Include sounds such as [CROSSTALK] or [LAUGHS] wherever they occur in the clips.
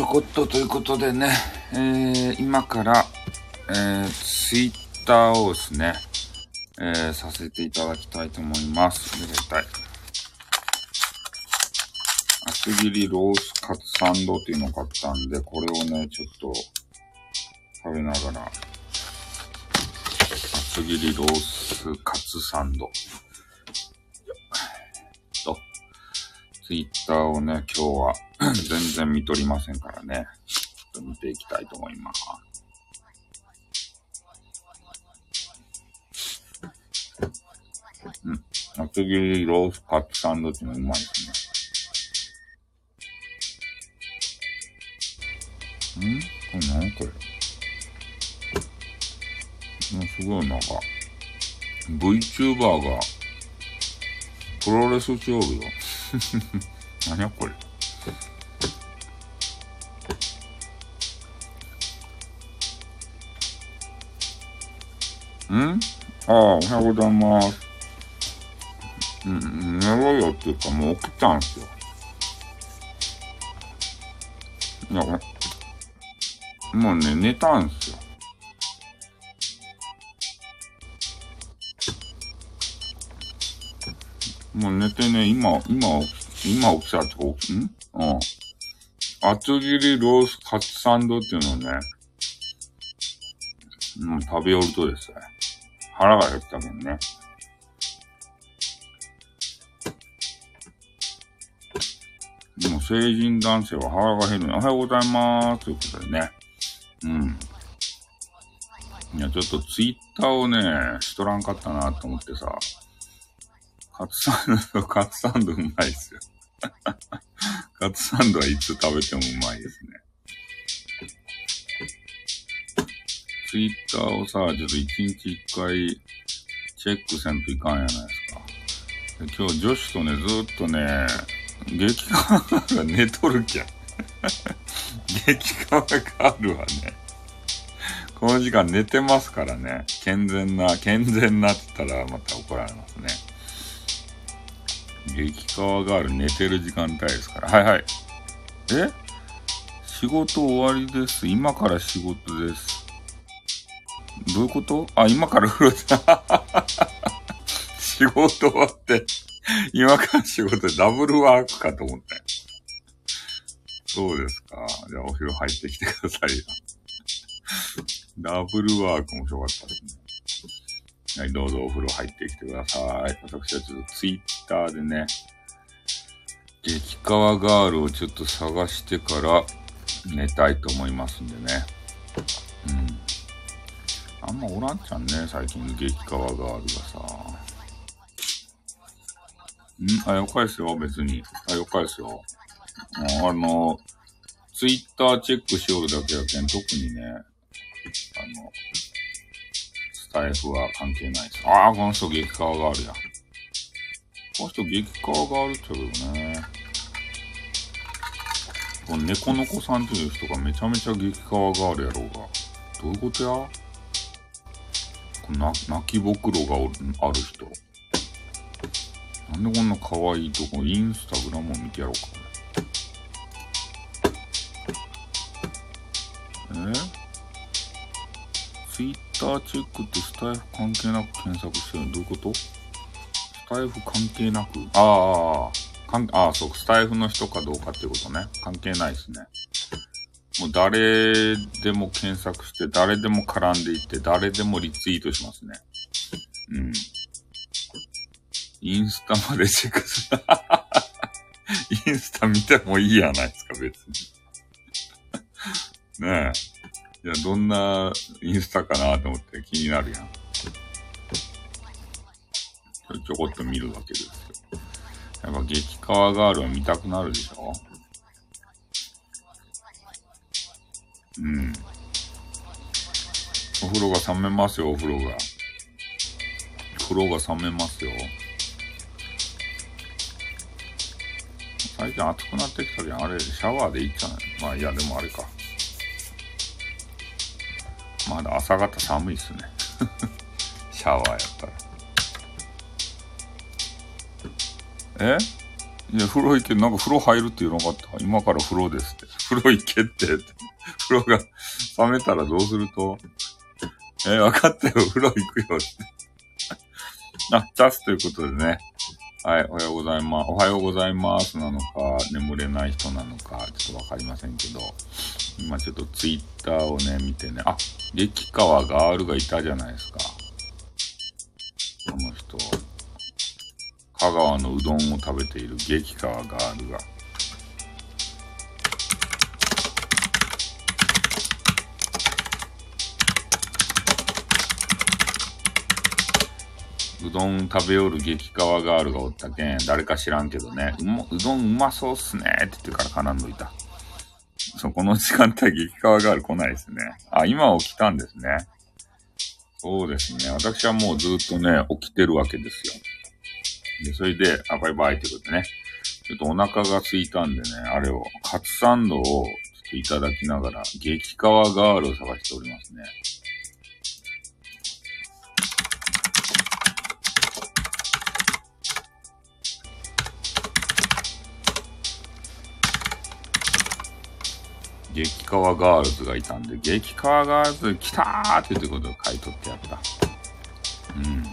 ちょこっとということでね、えー、今から、えー、ツイッターをですね、えー、させていただきたいと思います。めでたい。厚切りロースカツサンドっていうのを買ったんで、これをね、ちょっと食べながら、厚切りロースカツサンド。ツイッターをね、今日は [CLEARS THROAT] 全然見とりませんからね、ちょっと見ていきたいと思います。うん。厚切りロースカツサンドっていうのうまいですね。んこれ何これもうすごいなんか、VTuber が、プロレスしよるよ。何やこれ。ん？ああ、おはようございます。うん、寝ろよっていうかもう起きたんすよ。いや、もうね、寝たんすよ。もう寝てね、今、今、今起きたって起き、ん？うん。厚切りロースカツサンドっていうのをね、もう食べよるとですね、腹が減ったけんね。でも成人男性は腹が減るのおはようございます。ということでね。うん。いや、ちょっとツイッターをね、しとらんかったなと思ってさ、カツサンド、カツサンドうまいっすよ。[LAUGHS] カツサンドはいつ食べてもうまいですね。ツイッターをさ、ちょっと一日一回チェックせんといかんやないですか。今日女子とね、ずっとね、激化が寝とるきゃ。[LAUGHS] 激化があるわね。この時間寝てますからね。健全な、健全なって言ったらまた怒られますね。激川ガール寝てる時間帯ですから。はいはい。え？仕事終わりです。今から仕事です。どういうこと？あ、今から風呂だ。[LAUGHS] 仕事終わって、今から仕事でダブルワークかと思った。そうですか。じゃあお風呂入ってきてくださいよ。ダブルワーク面白かったですね。はい、どうぞお風呂入ってきてください。私はちょっとツイッターでね、激川ガールをちょっと探してから寝たいと思いますんでね。うん。あんまおらんちゃんね、最近激川ガールがさ。んあ、よかいですよ、別に。あ、よかいですよ。あの、ツイッターチェックしよるだけやけん、特にね、あの、スタイフは関係ないです。ああ、この人激川ガールや。この人激川ガールって言うよね。この猫の子さんっていう人がめちゃめちゃ激川ガールやろうが。どういうことや？こな泣きぼくろがおるある人。なんでこんな可愛いとこ、インスタグラムを見てやろうか。え？ツイッターチェックってスタイフ関係なく検索してるの？どういうこと？スタイフ関係なく？ああ、かん、ああ、そう、スタイフの人かどうかっていうことね。関係ないですね。もう誰でも検索して、誰でも絡んでいって、誰でもリツイートしますね。うん。インスタまでチェックする。[LAUGHS] インスタ見てもいいやないですか、別に。ねえ。いや、どんなインスタかなと思って気になるやん。ちょこっと見るわけですよ。やっぱ激川ガールは見たくなるでしょ？うん。お風呂が冷めますよ、お風呂が。風呂が冷めますよ。最近暑くなってきたじゃん。あれ、シャワーでいいっちゃないまあ、いや、でもあれか。まだ朝方寒いっすね。[LAUGHS] シャワーやったら。え？いや、風呂行け、なんか風呂入るって言うのかった。今から風呂ですって。風呂行けってって。風呂が冷めたらどうすると？えー、分かったよ。風呂行くよって。[LAUGHS] あ、チャスということでね。はい、おはようございます。おはようございますなのか、眠れない人なのか、ちょっとわかりませんけど、今ちょっとツイッターをね、見てね、あ、激川ガールがいたじゃないですか。この人。香川のうどんを食べている激川ガールが。うどん食べよる激川ガールがおったけん、誰か知らんけどね、うもうどんうまそうっすねって言ってから絡んどいた。そこの時間帯激川ガール来ないですね。あ、今起きたんですね。そうですね。私はもうずっとね、起きてるわけですよ。で、それで、あ、バイバイってことでね。ちょっとお腹が空いたんでね、あれを、カツサンドをちょっといただきながら、激川ガールを探しておりますね。激川ガールズがいたんで、激川ガールズ来たーっていうことを買い取ってやった。うん。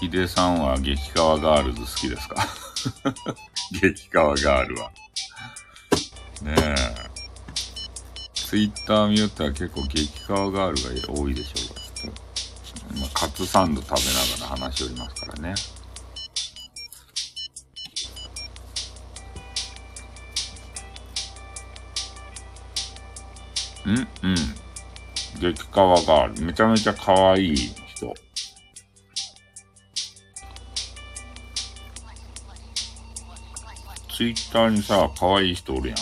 ヒデさんは激川ガールズ好きですか？[LAUGHS] 激川ガールは。ねえ。ツイッター見よったら結構激川ガールが多いでしょうが、今カツサンド食べながら話しておりますからね。うんうん。激川ガール。めちゃめちゃ可愛い人。ツイッターにさ、可愛い人おるやん。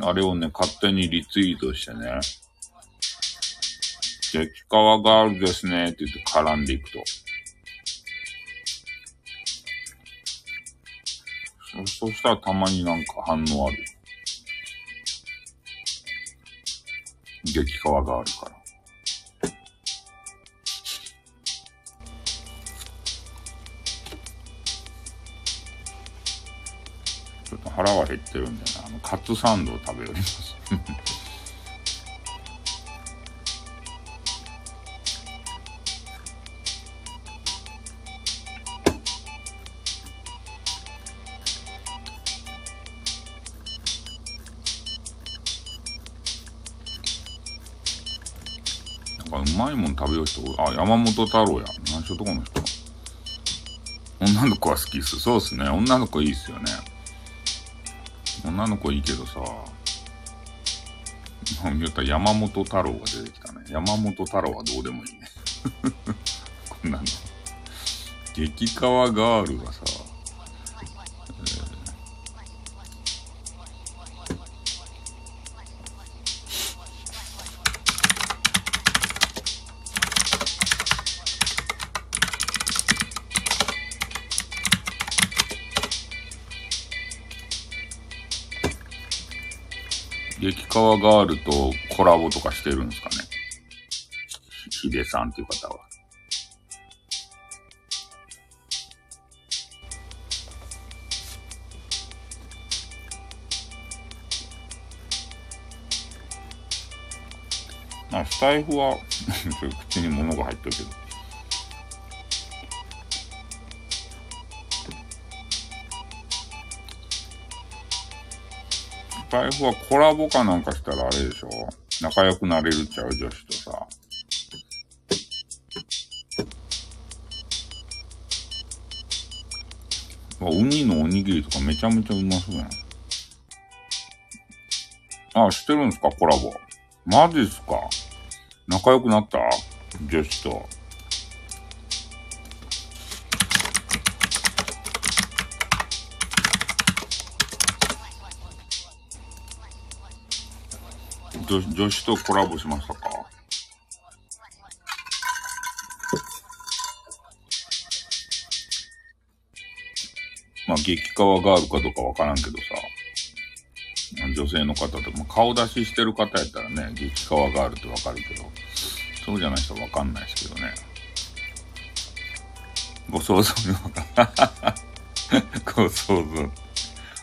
あれをね、勝手にリツイートしてね。激川ガールですねって言って絡んでいくと。そそしたらたまになんか反応ある。激川があるから。ちょっと腹は減ってるんだよな、あの、カツサンドを食べよります。あ、山本太郎や。何しよとこの人。女の子は好きっす。そうっすね。女の子いいっすよね。女の子いいけどさ、言ったら山本太郎が出てきたね。山本太郎はどうでもいいね。[LAUGHS] こんなの。激川ガールがさ、激川ガールとコラボとかしてるんですかね。ヒデさんっていう方は。まあ、スタイフは [LAUGHS] 口に物が入ってるけど。財布はコラボかなんかしたらあれでしょ？仲良くなれるっちゃう女子とさ。ウニのおにぎりとかめちゃめちゃうまそうやん。あ、してるんですか？コラボ。マジっすか？仲良くなった？女子と。女女子とコラボしましたか？まあ、激川ガールかどうかわからんけどさ、女性の方とか、顔出ししてる方やったらね、激川ガールってわかるけど、そうじゃない人はわかんないですけどね。ご想像にわかご想像。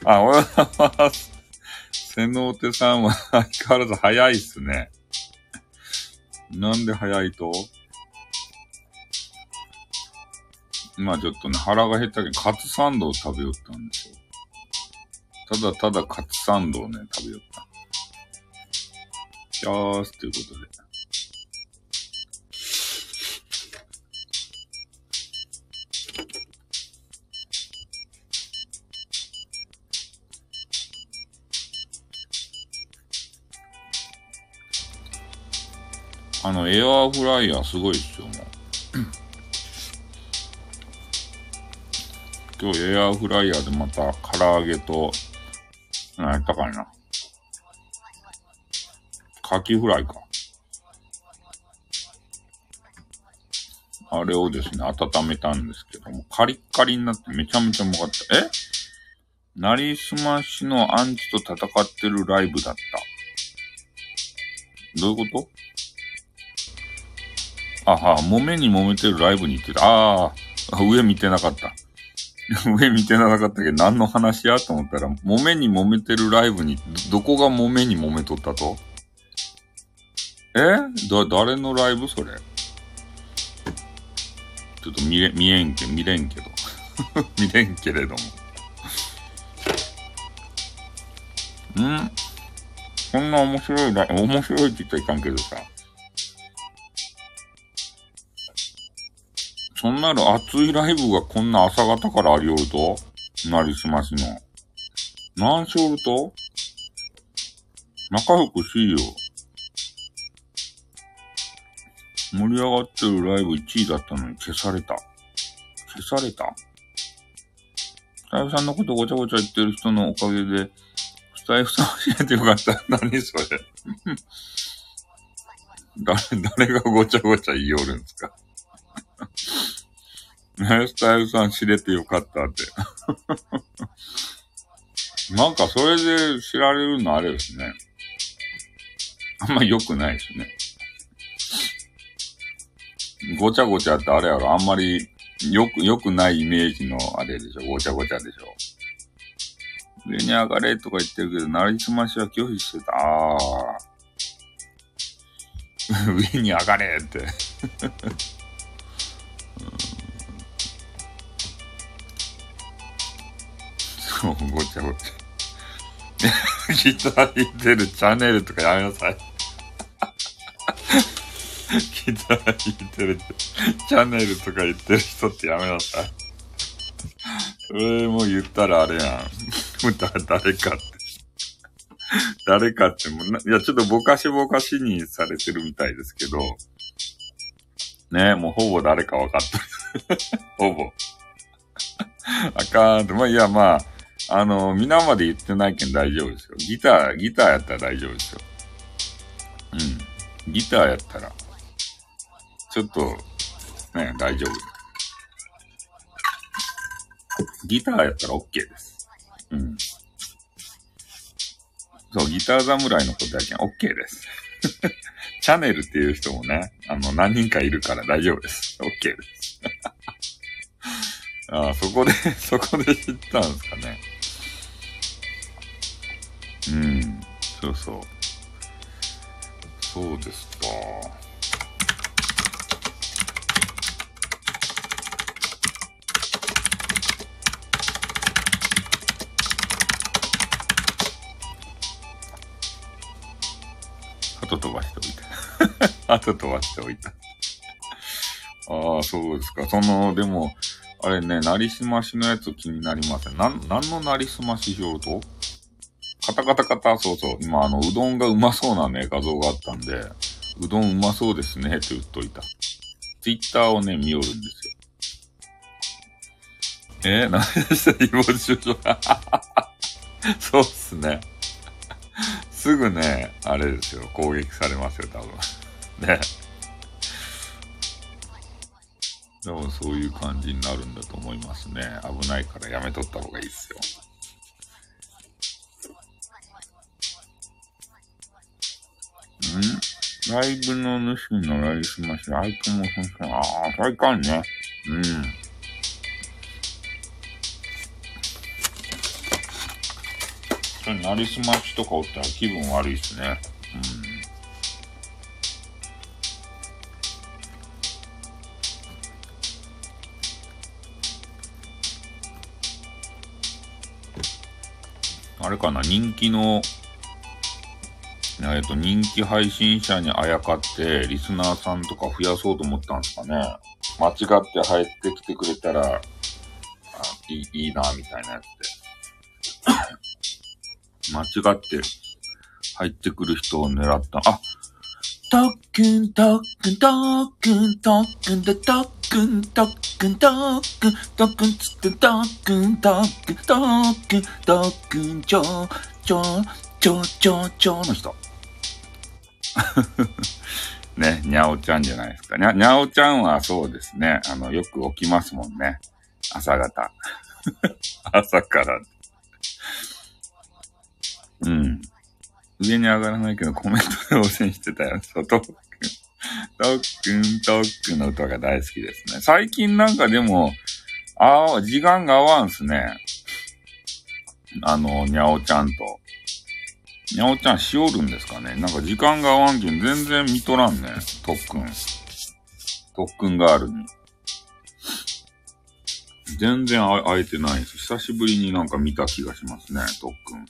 あ、おはようございます。セノーテさんは相変わらず早いっすね。なんで早いと？まあちょっとね、腹が減ったけど、カツサンドを食べよったんですよ。ただただカツサンドをね、食べよった。よーす、ということで。あの、エアーフライヤーすごいっすよ、もう。今日エアーフライヤーでまた唐揚げと、何やったかいな。カキフライか。あれをですね、温めたんですけども、カリッカリになってめちゃめちゃうまかった。え？なりすましのアンチと戦ってるライブだった。どういうこと？あは、揉めに揉めてるライブに行ってた。ああ、上見てなかった。[LAUGHS] 上見てなかったけど、何の話やと思ったら、揉めに揉めてるライブに、どこが揉めに揉めとったと？え？だ、誰のライブそれ？ちょっと見れ、見えんけ、見れんけど。[LAUGHS] 見れんけれども。ん？こんな面白いライ、面白いって言ったらいかんけどさ。なの熱いライブがこんな朝方からありよると？なりすましの。何しおると？仲良くしいよ。盛り上がってるライブ1位だったのに消された。消された？スタイフさんのことごちゃごちゃ言ってる人のおかげで、スタイフさん教えてよかった。[LAUGHS] 何それ？[LAUGHS] 誰、誰がごちゃごちゃ言いよるんですか？[LAUGHS] ね、スタイルさん知れてよかったって。[LAUGHS] なんかそれで知られるのあれですね。あんま良くないですね。ごちゃごちゃってあれやろ、あんまりよく、良くないイメージのあれでしょ、ごちゃごちゃでしょ。上に上がれとか言ってるけど、なりすましは拒否してた。ああ。[LAUGHS] 上に上がれってもうごちゃごちゃ。ギター弾いてるチャンネルとかやめなさい。[LAUGHS] ギター弾いてるチャンネルとか言ってる人ってやめなさい。それも言ったらあれやん。歌 [LAUGHS] 誰かって。誰かってもないや、ちょっとぼかしぼかしにされてるみたいですけど、ねえもうほぼ誰か分かってる。[LAUGHS] ほぼ。あかんって、まあ、いや、まあ、あの、皆まで言ってないけん大丈夫ですよ。ギター、ギターやったら大丈夫ですよ。うん。ギターやったら、ちょっと、ね、大丈夫。ギターやったら OK です。うん。そう、ギター侍のことやけん OK です。[LAUGHS] チャネルっていう人もね、あの、何人かいるから大丈夫です。OK です。[LAUGHS] ああ、そこで、そこで知ったんですかね。うん、そうそう。そうですか。後飛ばしておいた。[LAUGHS] 後飛ばしておいた。ああ、そうですか。その、でも、あれね、なりすましのやつ気になりません。なん、なんのなりすまししようと？カタカタカタ、そうそう。今、あの、うどんがうまそうなね、画像があったんで、うどんうまそうですね、って言っといた。ツイッターをね、見よるんですよ。えー、何でした誹謗中傷そうっすね。すぐね、あれですよ、攻撃されますよ、多分。ね。でもそういう感じになるんだと思いますね。危ないからやめとった方がいいっすよ。ライブの主のライブました。アイコンもそ当、ああ、最高ね。うん。それ、なりすましとかおったら気分悪いっすね。うん。あれかな、人気のえっ、と、人気配信者にあやかって、リスナーさんとか増やそうと思ったんですかね。間違って入ってきてくれたら、あいいいいな、みたいなやつで。間違って入ってくる人を狙った。あトックン、トックン、トックン、トックン、トックン、トックン、トックン、トックン、つってトックン、トックン、トックン、トックン、ちょ、ちょ、ちょ、ちょ、ちょの人。[LAUGHS] ね、にゃおちゃんじゃないですか。にゃ、にゃおちゃんはそうですね。あの、よく起きますもんね。朝方。[LAUGHS] 朝から。うん。上に上がらないけどコメントで応戦してたよ。そう、トックン。トックン、トックンの歌が大好きですね。最近なんかでも、ああ、時間が合わんすね。あの、にゃおちゃんと。にゃおちゃんしおるんですかね？なんか時間が合わんけん全然見とらんね。特訓。特訓ガールに。全然会えてないし、久しぶりになんか見た気がしますね、特訓。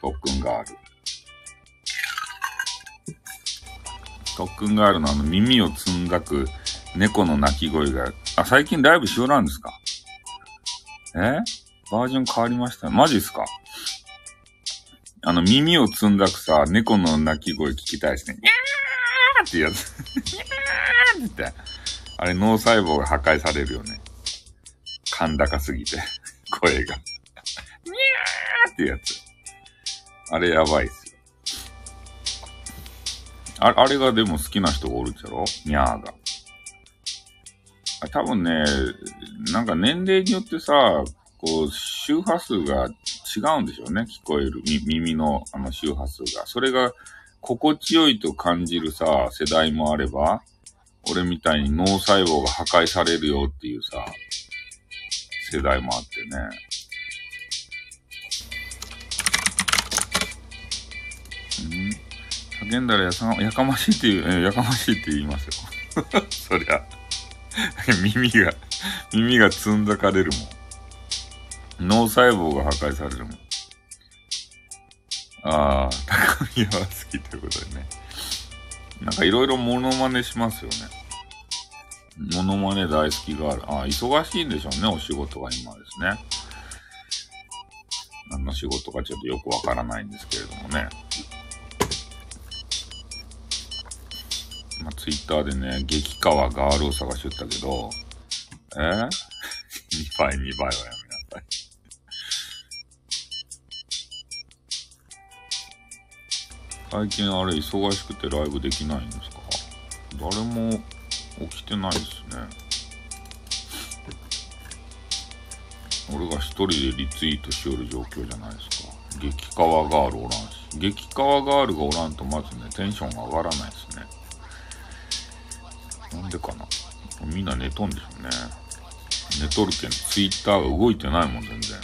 特訓ガール。特訓ガールのあの耳をつんざく猫の鳴き声が、あ、最近ライブしおらんですか？え？バージョン変わりましたマジっすか？あの、耳をつんだくさ、猫の鳴き声聞きたいですね。にゃーってやつ。にゃーって。あれ、脳細胞が破壊されるよね。甲高すぎて、声が。にゃーってやつ。あれやばいっすよ。ああれがでも好きな人がおるっちゃろ？にゃーが。多分ね、なんか年齢によってさ、こう、周波数が違うんでしょうね。聞こえる。耳のあの周波数が。それが心地よいと感じるさ、世代もあれば、俺みたいに脳細胞が破壊されるよっていうさ、世代もあってね。うん叫んだらやさやかましいって言う、やかましいって言いますよ。[LAUGHS] そりゃ。耳が、耳がつんざかれるもん。脳細胞が破壊されるもん。ああ、高宮は好きということでね。なんかいろいろモノマネしますよね。モノマネ大好きがある。ああ、忙しいんでしょうね、お仕事が今ですね。何の仕事かちょっとよくわからないんですけれどもね。まあ、ツイッターでね、激川ガールを探しとったけど、えー、[LAUGHS] ?2 倍、2倍はやめなさい。最近あれ忙しくてライブできないんですか？誰も起きてないですね。俺が一人でリツイートしよる状況じゃないですか。激川ガールおらんし。激川ガールがおらんとまずね、テンションが上がらないですね。なんでかな？みんな寝とんでしょうね。寝とるけん、ツイッターが動いてないもん、全然。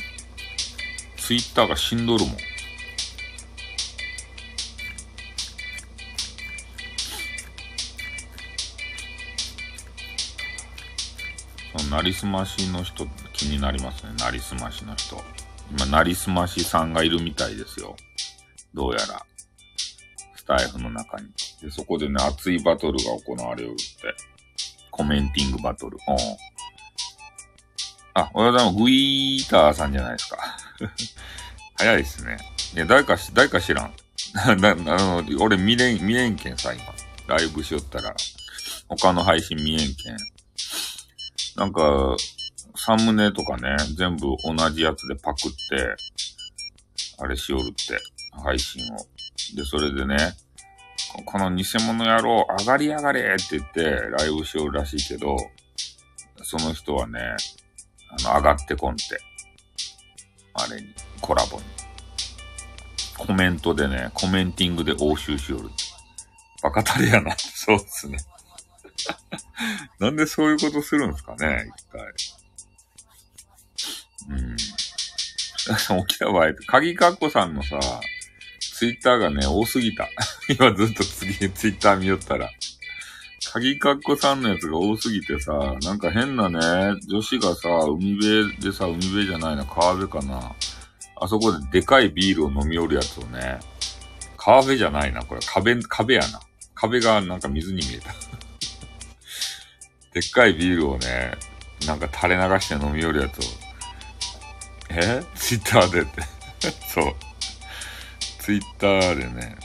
ツイッターが死んどるもん。なりすましの人気になりますね。なりすましの人。今、なりすましさんがいるみたいですよ。どうやら。スタイフの中に。で、そこでね、熱いバトルが行われるって。コメンティングバトル。うん。あ、おはようございます。グイーターさんじゃないですか。[LAUGHS] 早いですね。いや、誰か、誰か知らん。[LAUGHS] な、あの、俺見れん、見れんけんさ、今。ライブしよったら。他の配信見えんけん。なんか、サムネとかね、全部同じやつでパクって、あれしおるって、配信を。で、それでね、この偽物野郎、上がり上がれって言って、ライブしおるらしいけど、その人はね、あの、上がってこんって。あれに、コラボに。コメントでね、コメンティングで応酬しおる。バカたれやな。そうっすね。[LAUGHS] なんでそういうことするんですかね、一回。うん。起きた場合、鍵かっこさんのさ、ツイッターがね、多すぎた。[LAUGHS] 今ずっと次、ツイッター見よったら。鍵かっこさんのやつが多すぎてさ、なんか変なね、女子がさ、海辺でさ、海辺じゃないな、川辺かな。あそこででかいビールを飲み寄るやつをね、川辺じゃないな、これ壁、壁やな。壁がなんか水に見えた。でっかいビールをね、なんか垂れ流して飲み寄るやつを。え？ツイッターでって [LAUGHS] そう。ツイッターでね、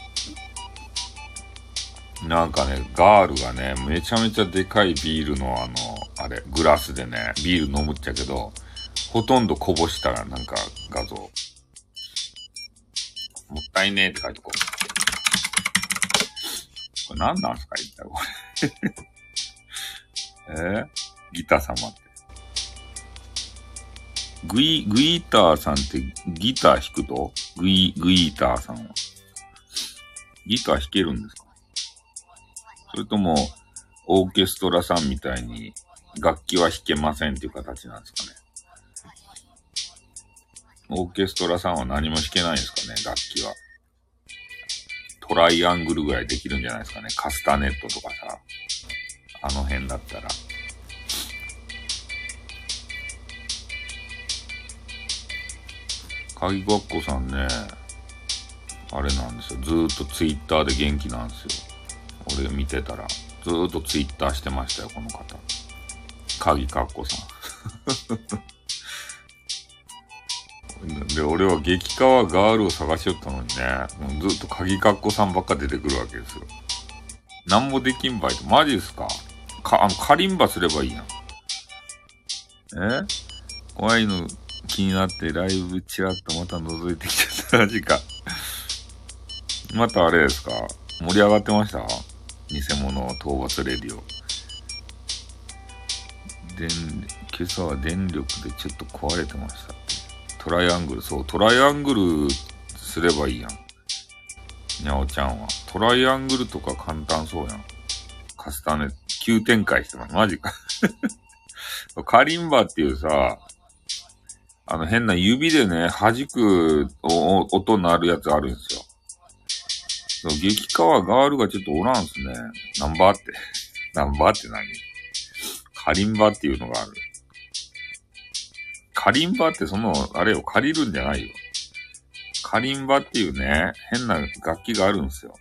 なんかね、ガールがね、めちゃめちゃでかいビールのあの、あれ、グラスでね、ビール飲むっちゃけど、ほとんどこぼしたらなんか画像。もったいねえって書いてこう。これ何なんすか一体これえー、ギター様って。グイ、グイーターさんってギター弾くと？グイ、グイーターさんは。ギター弾けるんですか？それとも、オーケストラさんみたいに楽器は弾けませんっていう形なんですかね？オーケストラさんは何も弾けないんですかね、楽器は。トライアングルぐらいできるんじゃないですかね？カスタネットとかさ。あの辺だったら。鍵ごっこさんね、あれなんですよ。ずーっとツイッターで元気なんですよ。俺見てたら。ずーっとツイッターしてましたよ、この方。鍵かっこさん。[LAUGHS] で、俺は激川ガールを探しよったのにね、もうずっと鍵かっこさんばっか出てくるわけですよ。なんもできんばいと。マジっすか？か、あの、カリンバすればいいやん。え？怖いの気になってライブチラッとまた覗いてきちゃったマジか。[LAUGHS] またあれですか？盛り上がってました？偽物討伐レディオ。電、今朝は電力でちょっと壊れてましたトライアングル、そう、トライアングルすればいいやん。にゃおちゃんは。トライアングルとか簡単そうやん。カスタネ、急展開してます。マジか [LAUGHS] カリンバっていうさ、あの変な指でね、弾く音鳴るやつあるんですよ。激川ガールがちょっとおらんすね。ナンバーって。ナンバーって何？カリンバっていうのがある。カリンバってその、あれを借りるんじゃないよ。カリンバっていうね、変な楽器があるんですよ。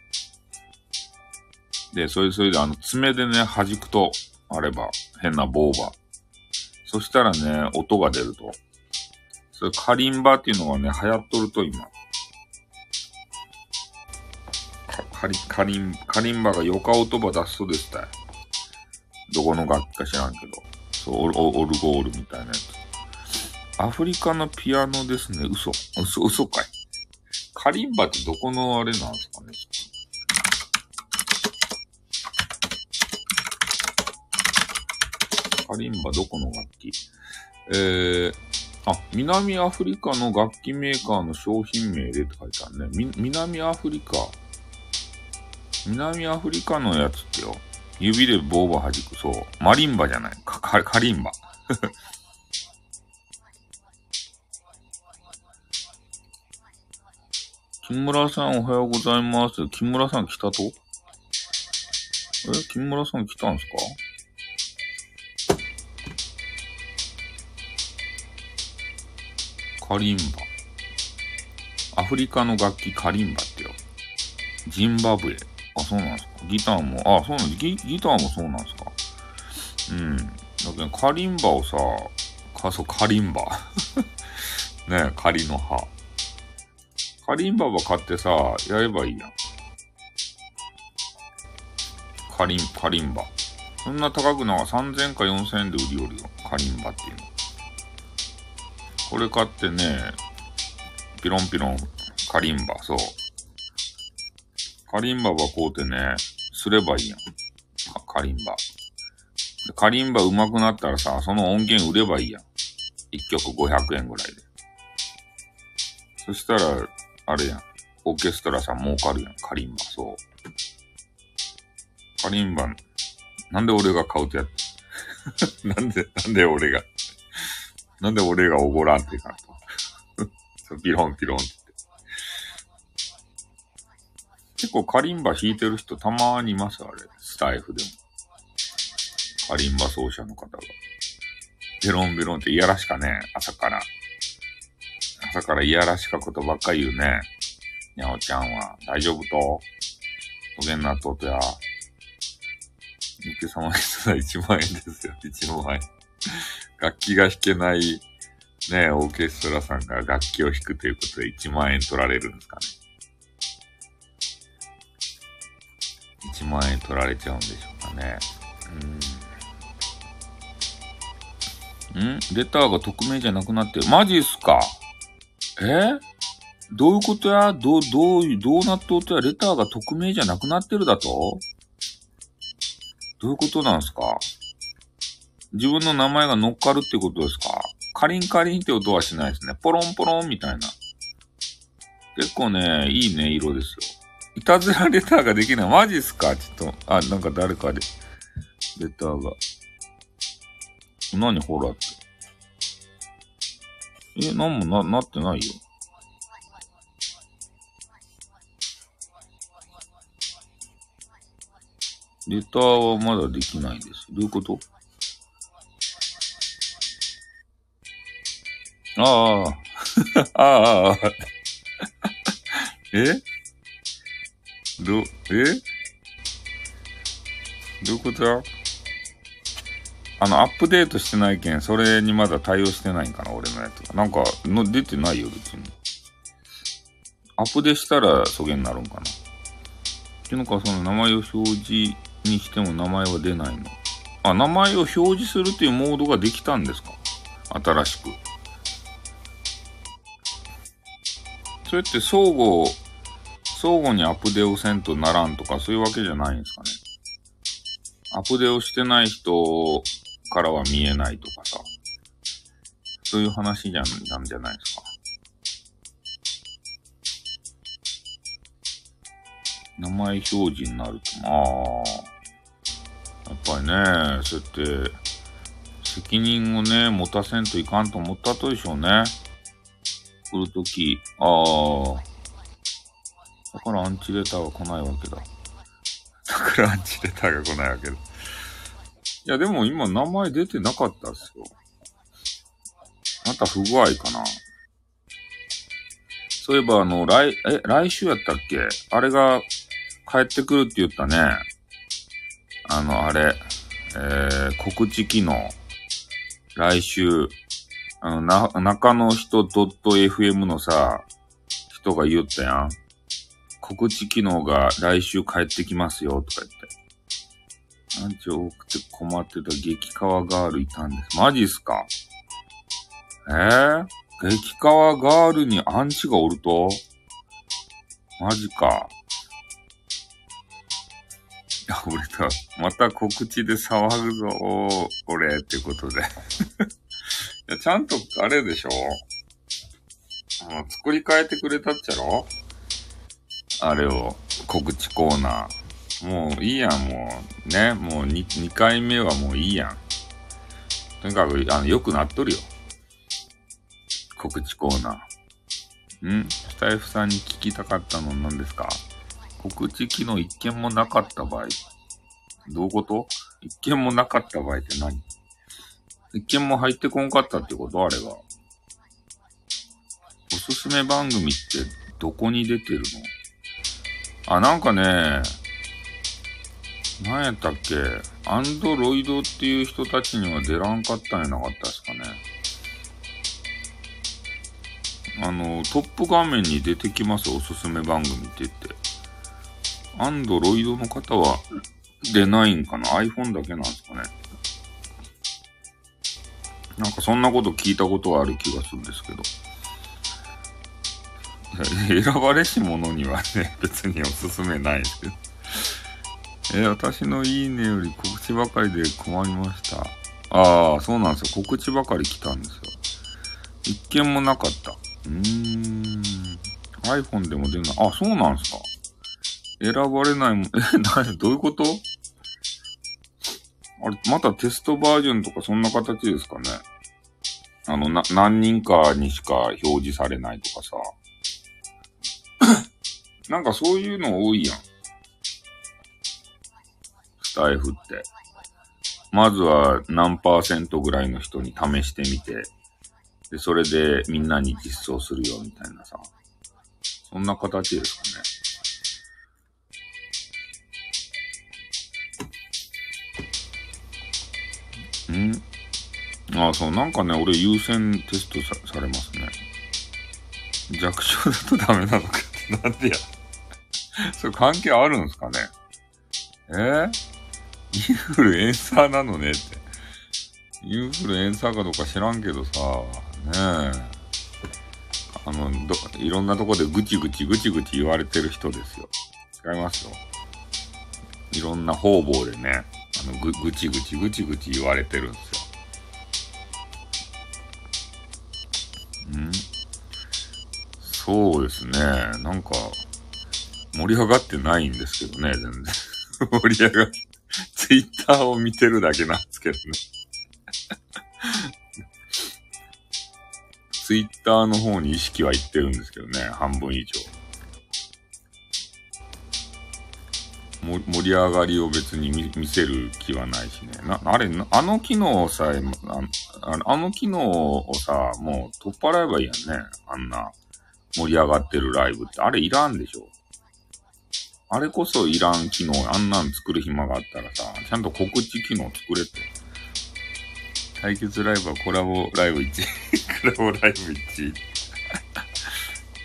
で、それそれであの爪でね、弾くと、あれば、変な棒が。そしたらね、音が出ると。それカリンバっていうのがね、流行っとると今。カリ、カリン、カリンバがよか音ば出すとですたどこの楽器か知らんけど。そう、オルオルゴールみたいなやつ。アフリカのピアノですね。嘘。嘘、嘘かい。カリンバってどこのあれなんですかね。カリンバどこの楽器？えー、あ、南アフリカの楽器メーカーの商品名でって書いてあるね。み、南アフリカ。南アフリカのやつってよ。指でボーバー弾く。そう。マリンバじゃない。か、か、カリンバ。[LAUGHS] 木村さんおはようございます。木村さん来たと？え木村さん来たんすか？カリンバ。アフリカの楽器カリンバってよ。ジンバブエ。あ、そうなんですか。ギターも、あ、そうなんです。ギギターもそうなんですか。うん。だけど、カリンバをさ、か、そう、カリンバ。[LAUGHS] ね仮の葉。カリンバば買ってさ、やればいいやん。カリン、カリンバ。そんな高くな3000か4000円で売りよるよ。カリンバっていうの。これ買ってね、ピロンピロン、カリンバ、そう。カリンバばこうてね、すればいいやん。カリンバ。カリンバ上手くなったらさ、その音源売ればいいやん。一曲500円ぐらいで。そしたら、あれやん。オーケストラさん儲かるやん。カリンバ、そう。カリンバ、なんで俺が買うとやって。[LAUGHS] なんで、なんで俺が？なんで俺がおごらんってかと。ピロンピロンって。結構カリンバ弾いてる人たまにいますあれ。スタイフでも。カリンバ奏者の方が。ベロンベロンっていやらしかね、朝から。朝からいやらしかことばっかり言うね。にゃおちゃんは。大丈夫と？おげんなとうとや。肉様にしたら1万円ですよ。1万円。[LAUGHS] 楽器が弾けないね、オーケストラさんが楽器を弾くということで1万円取られるんですかね。1万円取られちゃうんでしょうかね。うん。ん？レターが匿名じゃなくなってる。マジっすか？え？どういうことや？どう、どう、どうなっとうとや？レターが匿名じゃなくなってるだと？どういうことなんすか？自分の名前が乗っかるってことですか？カリンカリンって音はしないですね。ポロンポロンみたいな。結構ね、いいね、色ですよ。いたずらレターができない。マジっすか？ちょっと、あ、なんか誰かで、レターが。何ほらって。え、なんもな、なってないよ。レターはまだできないです。どういうこと？ああ。ああ。えど、えどういうことやあの、アップデートしてないけん、それにまだ対応してないんかな、俺のやつが。なんか、の、出てないよ、別に。アップデしたら、そげになるんかな。っていうのか、その名前を表示にしても名前は出ないの。あ、名前を表示するっていうモードができたんですか新しく。それって相互、相互にアップデートせんとならんとかそういうわけじゃないんですかね。アップデートしてない人からは見えないとかさ。そういう話じゃ、なんじゃないですか。名前表示になると、まあ、やっぱりね、そうやって、責任をね、持たせんといかんと思ったとでしょうね。来るとき、ああ、だからアンチレターが来ないわけだ。だからアンチレターが来ないわけだ。いや、でも今名前出てなかったっすよ。また不具合かな。そういえばあの、来、え、来週やったっけ？あれが帰ってくるって言ったね。あの、あれ、えー、告知機能。来週、あの、な、中の人 .fm のさ、人が言ったやん。告知機能が来週帰ってきますよ、とか言って。アンチ多くて困ってた激川ガールいたんです。マジっすか？えー、激川ガールにアンチがおると？マジか。いや、俺と、また告知で騒ぐぞ、俺、ってことで。いや、ちゃんと、あれでしょ？あの、作り変えてくれたっちゃろ？あれを、告知コーナー。もういいやん、もう。ね、もう 2, 2回目はもういいやん。とにかく、あの、良くなっとるよ。告知コーナー。ん？スタイフさんに聞きたかったの何ですか？告知機能一件もなかった場合、どういうこと？一件もなかった場合って何？一件も入ってこんかったってこと？あれが。おすすめ番組ってどこに出てるの？あ、なんかね、何やったっけ？アンドロイドっていう人たちには出らんかったんやなかったですかね。あの、トップ画面に出てきます、おすすめ番組って言って。アンドロイドの方は出ないんかな ?iPhone だけなんですかねなんかそんなこと聞いたことはある気がするんですけど。選ばれし者にはね、[LAUGHS] 別におすすめないですけど。え私のいいねより告知ばかりで困りました。ああ、そうなんですよ。告知ばかり来たんですよ。一件もなかった。うーん。iPhone でも出ない。あ、そうなんですか。選ばれないもん。え、な、どういうこと？あれ、またテストバージョンとかそんな形ですかね。あの、な、何人かにしか表示されないとかさ。[COUGHS] なんかそういうの多いやん。スタイフって。まずは何パーセントぐらいの人に試してみて、で、それでみんなに実装するよみたいなさ。そんな形ですかね。ああ、そう、なんかね、俺優先テストさされますね。弱小だとダメなのかって、なんでや。[LAUGHS] それ関係あるんすかね？え？ー、インフルエンサーなのねって。インフルエンサーかどうか知らんけどさ、ねえ。あの、ど、いろんなとこでぐちぐちぐちぐち言われてる人ですよ。違いますよ。いろんな方々でね、あの、ぐ、ぐちぐちぐちぐち言われてるんですよ。んそうですね。なんか、盛り上がってないんですけどね、全然。盛り上がっ、ツイッターを見てるだけなんですけどね。ツイッターの方に意識は行ってるんですけどね、半分以上。盛り上がりを別に見せる気はないしね。な、あれ、あの機能さえ、ああの機能をさ、もう取っ払えばいいやんね。あんな盛り上がってるライブって。あれいらんでしょ。あれこそいらん機能、あんなん作る暇があったらさ、ちゃんと告知機能作れって。対決ライブはコラボライブ1。[LAUGHS] コラボライブ1。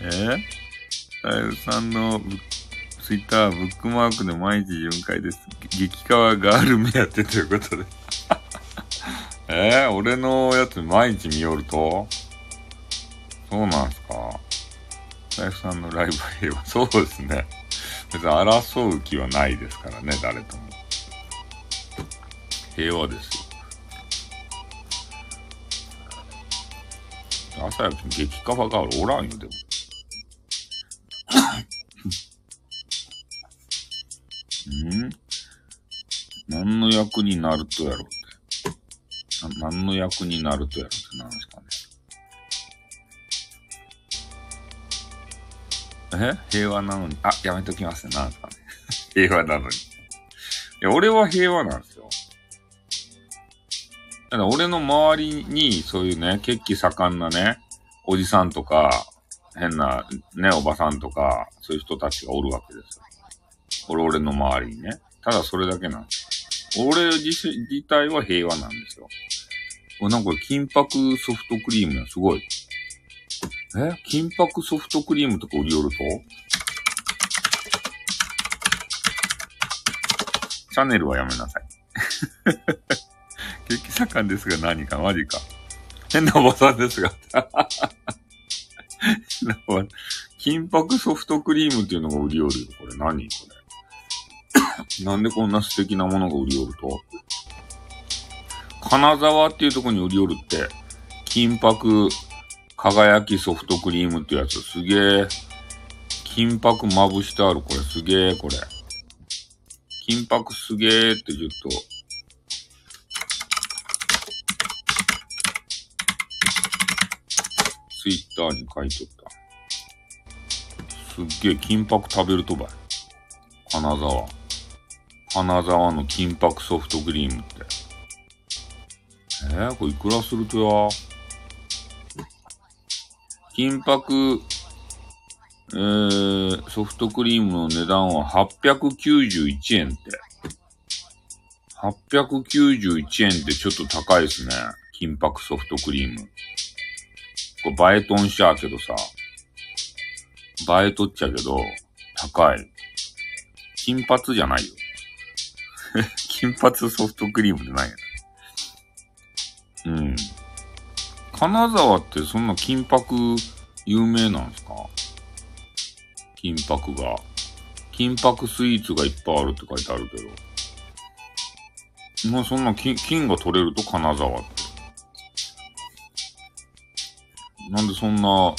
[LAUGHS] え？ー、ライブさんのツイッターブックマークで毎日巡回です。激川ガール目当てということで [LAUGHS] えー、俺のやつ毎日見よると？そうなんすか？財布さんのライブ平和。[LAUGHS] そうですね。別に争う気はないですからね、誰とも。平和ですよ。朝焼き激カファガールおらんよ、でも。ん何の役になるとやろうって。何の役になるとやろうって何ですかね。え？平和なのに。あ、やめときますね。何ですかね。[LAUGHS] 平和なのに。いや、俺は平和なんですよ。だから俺の周りに、そういうね、血気盛んなね、おじさんとか、変な、ね、おばさんとか、そういう人たちがおるわけですよ。俺、俺の周りにね。ただそれだけなんです。俺自自体は平和なんですよ。これなんか金箔ソフトクリームや、すごい。え？金箔ソフトクリームとか売り寄ると？チャンネルはやめなさい。激盛んですが何か、マジか。変なおばさんですが。[LAUGHS] 金箔ソフトクリームっていうのが売り寄るよ。これ何？これ。[COUGHS] なんでこんな素敵なものが売り寄ると？金沢っていうとこに売り寄るって、金箔輝きソフトクリームってやつすげえ。金箔まぶしてある。これすげえ、これ。金箔すげえってちょっと。ツイッターに書いとった。すっげえ金箔食べるとばい。金沢。金沢の金箔ソフトクリームって。えー、これいくらするとや？金箔、えー、ソフトクリームの値段は891円って。891円ってちょっと高いですね。金箔ソフトクリーム。これ映えとんしちゃーけどさ。映えとっちゃうけど、高い。金髪じゃないよ。[LAUGHS] 金髪ソフトクリームじゃないやうん。金沢ってそんな金箔有名なんですか？金箔が。金箔スイーツがいっぱいあるって書いてあるけど。まあそんな金、金が取れると金沢って。なんでそんな、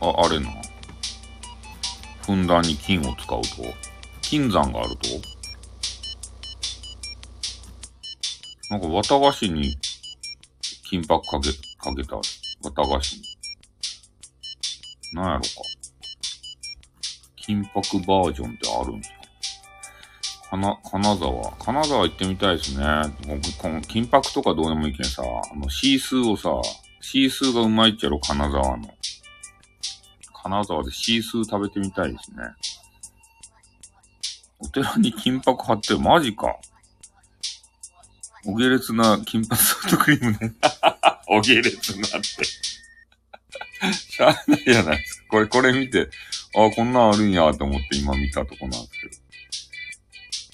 あ、あれな。ふんだんに金を使うと金山があると？なんか綿菓子に金箔かけ、かけた綿菓子に。なんやろか。金箔バージョンってあるんすかかな、金沢。金沢行ってみたいですね。この金箔とかどうでもいいけんさ、あの、シースーをさ、シースーがうまいっちゃろ、金沢の。金沢でシースー食べてみたいですね。お寺に金箔貼ってる、マジか。お下劣な金髪ソフトクリームね。[LAUGHS] お下劣なって。しゃあないじゃないですか。これ、これ見て、あ、こんなんあるんやと思って今見たとこなんですけど。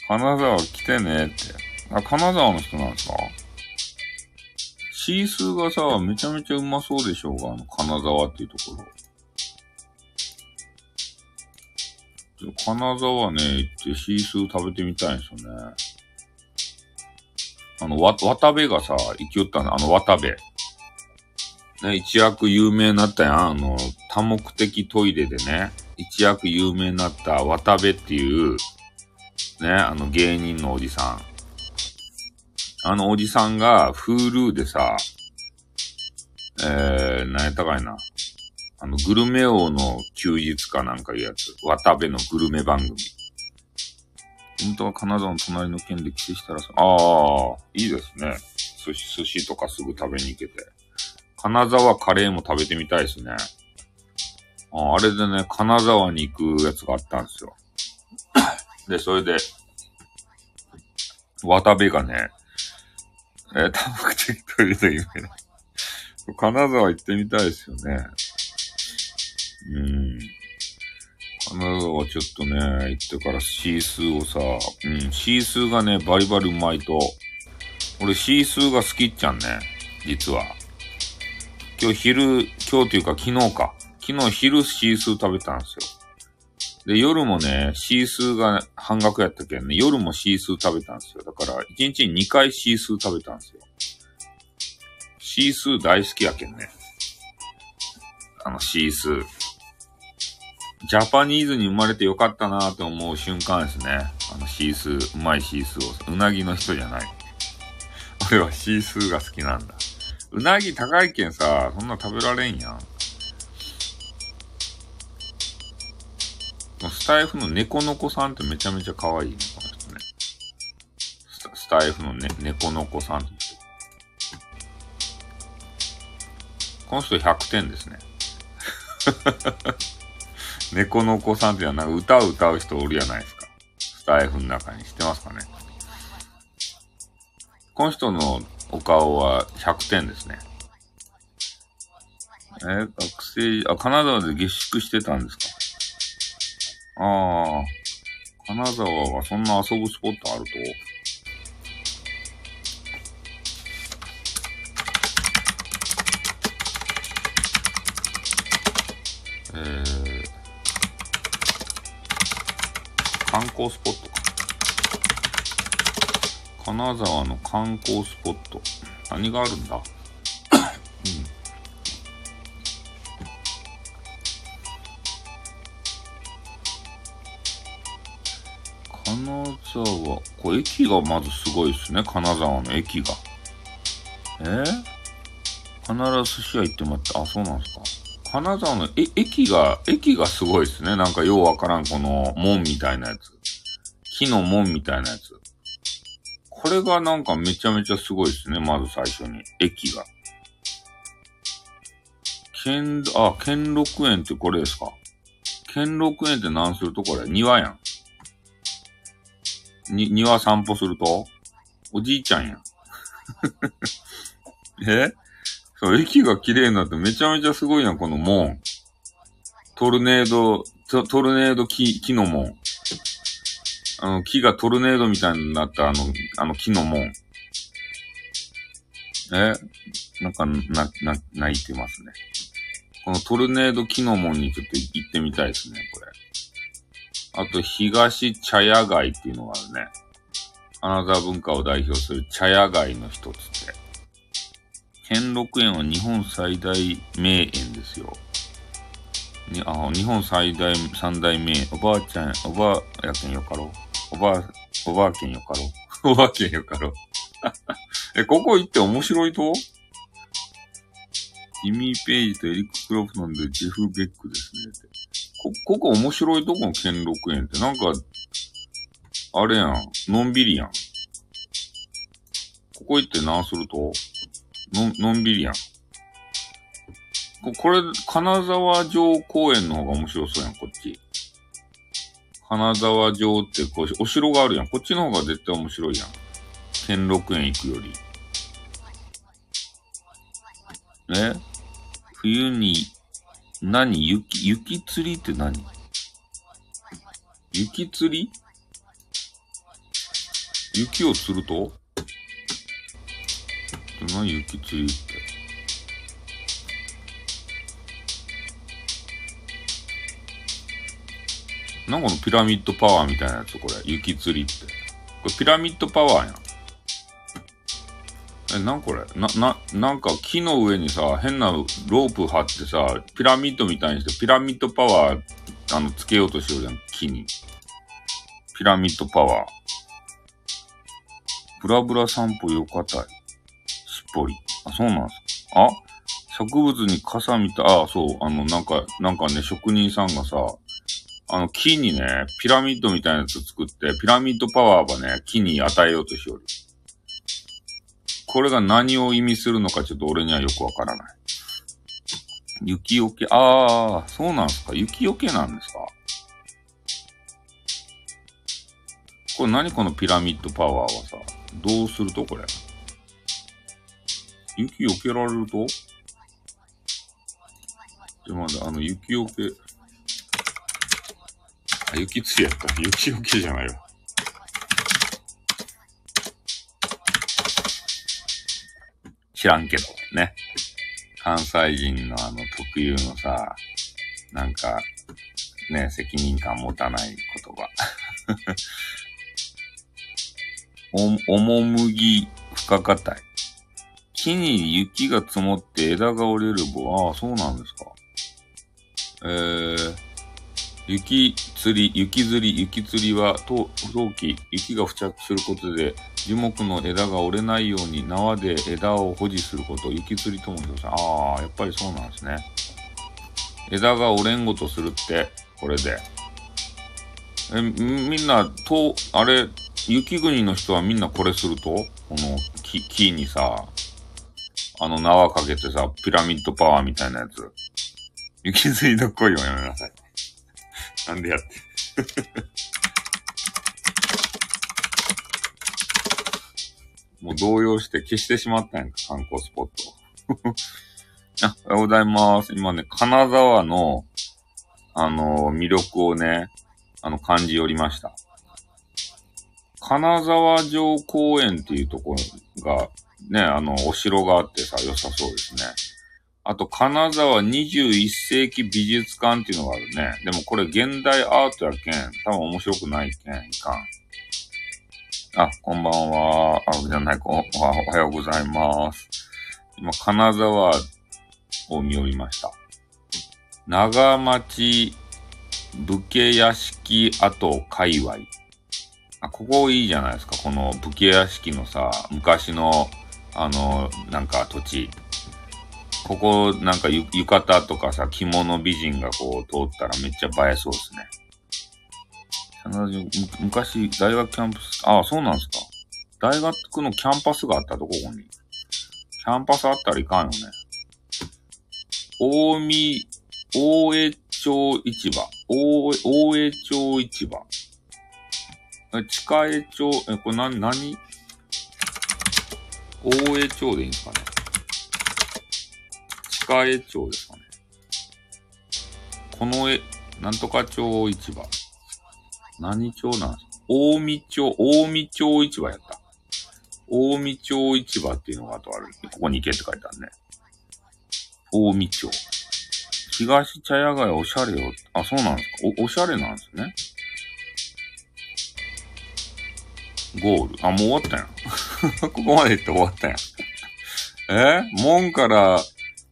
金沢来てねって。あ、金沢の人なんですか？シースーがさ、めちゃめちゃうまそうでしょうが、あの、金沢っていうところ。金沢ね、行ってシースー食べてみたいんですよね。あの、わ、渡部がさ、行きよったの、あの渡部。ね、一躍有名になったやん。あの、多目的トイレでね、一躍有名になった渡部っていう、ね、あの芸人のおじさん。あのおじさんが、フールーでさ、えー、何やったかいな。あの、グルメ王の休日かなんかいうやつ。渡部のグルメ番組。本当は金沢の隣の県で帰省したらさ、ああ、いいですね。寿司、寿司とかすぐ食べに行けて。金沢カレーも食べてみたいですね。ああれでね、金沢に行くやつがあったんですよ。[COUGHS] で、それで、渡部がね、えー、多目的トイレで有名な。金沢行ってみたいですよね。うん。金沢ちょっとね、行ってからシースーをさ、うん、シースーがね、バリバリうまいと、俺シースーが好きっちゃんね、実は。今日昼、今日というか昨日か。昨日昼シースー食べたんですよ。で、夜もね、シースーが半額やったけんね、夜もシースー食べたんですよ。だから、1日に2回シースー食べたんですよ。シースー大好きやけんね。あの、シースー。ジャパニーズに生まれてよかったなと思う瞬間ですね。あのシースー、うまいシースーを。うなぎの人じゃない。俺はシースーが好きなんだ。うなぎ高いけんさ、そんな食べられんやん。スタイフの猫の子さんってめちゃめちゃ可愛いね、この人ね。スタイフのね、猫の子さん。この人100点ですね。猫の子さんっていうのはなんか歌を歌う人おるやないですか。スタイフの中に知ってますかね。この人のお顔は100点ですね。え、学生、あ、金沢で下宿してたんですかああ、金沢はそんな遊ぶスポットあると観光スポットか。金沢の観光スポット。何があるんだ？うん。金沢、これ駅がまずすごいですね。金沢の駅が。えー、必ず寿司屋行ってもらって、あ、そうなんですか？金沢のえ駅が、駅がすごいですね。なんかようわからんこの門みたいなやつ。木の門みたいなやつ。これがなんかめちゃめちゃすごいですね。まず最初に。駅が。兼、あ、兼六園ってこれですか兼六園って何するとこれ庭やん。に、庭散歩すると？おじいちゃんやん。[LAUGHS] え？そう、駅が綺麗になってめちゃめちゃすごいやん、この門。トルネード、トルネード木、木の門。あの、木がトルネードみたいになったあの、あの木の門。え？なんか、な、な、泣いてますね。このトルネード木の門にちょっと行ってみたいですね、これ。あと、東茶屋街っていうのがあるね。金沢文化を代表する茶屋街の一つって。兼六園は日本最大名園ですよ。にあ日本最大、三大名園。おばあちゃん、おばあやけんよかろうおばあ、おばあけんよかろ [LAUGHS] おばあけんよかろ [LAUGHS] え、ここ行って面白いと？ジミー・ペイジとエリック・クロプトンでジェフ・ベックですね。こ、ここ面白いとこの兼六園って、なんか、あれやん、のんびりやん。ここ行って何すると？の、のんびりやん。ここれ、金沢城公園の方が面白そうやん、こっち。金沢城ってこう、お城があるやん。こっちの方が絶対面白いやん。兼六園行くより。え？冬に、何？雪、雪釣りって何？雪釣り？雪を釣ると？雪釣りって。なんかのピラミッドパワーみたいなやつこれ。雪釣りって。これピラミッドパワーやん。え、なんこれ？な、な、なんか木の上にさ、変なロープ張ってさ、ピラミッドみたいにして、ピラミッドパワー、あの、つけようとしようじゃん、木に。ピラミッドパワー。ブラブラ散歩よかたい。ぽり。あ、そうなんすか。あ植物に傘みたい、あ、そう、あの、なんか、なんかね、職人さんがさ、あの、木にね、ピラミッドみたいなやつ作って、ピラミッドパワーばね、木に与えようとしよる。これが何を意味するのかちょっと俺にはよくわからない。雪よけ、ああ、そうなんですか雪よけなんですかこれ何このピラミッドパワーはさ、どうするとこれ。雪よけられると？じゃ、まだあの雪よけ、あ、雪つやった。雪よけじゃないわ。知らんけど、ね。関西人のあの特有のさ、なんか、ね、責任感持たない言葉。[LAUGHS] お、おもむぎ深硬い。木に雪が積もって枝が折れる棒。ああ、そうなんですか。えー、雪釣り、雪釣り、雪釣りは、陶器、雪が付着することで、樹木の枝が折れないように縄で枝を保持すること雪釣りとも言います。ああ、やっぱりそうなんですね。枝が折れんごとするって、これで。え、みんな、と、あれ、雪国の人はみんなこれすると？この木、木にさ、あの縄かけてさ、ピラミッドパワーみたいなやつ。雪釣りの声をやめなさい。[LAUGHS] なんでやって。[LAUGHS] もう動揺して消してしまったんやんか、観光スポット。[LAUGHS] あ、おはようございます。今ね、金沢の、あのー、魅力をね、あの、感じ寄りました。金沢城公園っていうところが、ね、あの、お城があってさ、良さそうですね。あと、金沢21世紀美術館っていうのがあるね。でもこれ現代アートやけん、多分面白くないけん、いかん。あ、こんばんは。あ、じゃない、こおはようございます。今、金沢を見寄りました。長町武家屋敷跡界隈。あ、ここいいじゃないですか。この武家屋敷のさ、昔の、あの、なんか土地。ここ、なんか浴衣とかさ、着物美人がこう通ったらめっちゃ映えそうですね。昔、大学キャンパス、ああ、そうなんですか。大学のキャンパスがあったと、ここに。キャンパスあったらいかんよね。大見、大江町市場。大江、大江町市場。え、地下江町、え、これな、何？大江町でいいんですかね。鹿江町ですかね。この絵、なんとか町市場。何町なんですか？大見町、大見町市場やった。大見町市場っていうのがあとある。ここに行けって書いてあるね。大見町。東茶屋街おしゃれよ。あ、そうなんですか？お、おしゃれなんですね。ゴール。あ、もう終わったやん。[LAUGHS] ここまで行って終わったやん。え？門から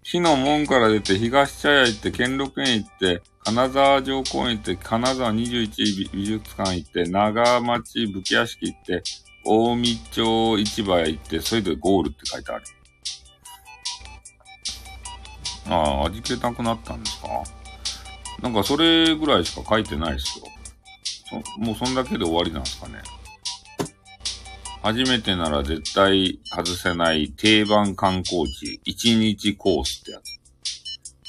木の門から出て、東茶屋行って、兼六園行って、金沢城公園行って、金沢21美術館行って、長町武家屋敷行って、大見町市場へ行って、それでゴールって書いてある。ああ、味気なくなったんですか？なんかそれぐらいしか書いてないですよ。もうそんだけで終わりなんですかね？初めてなら絶対外せない定番観光地、1日コースってやつ。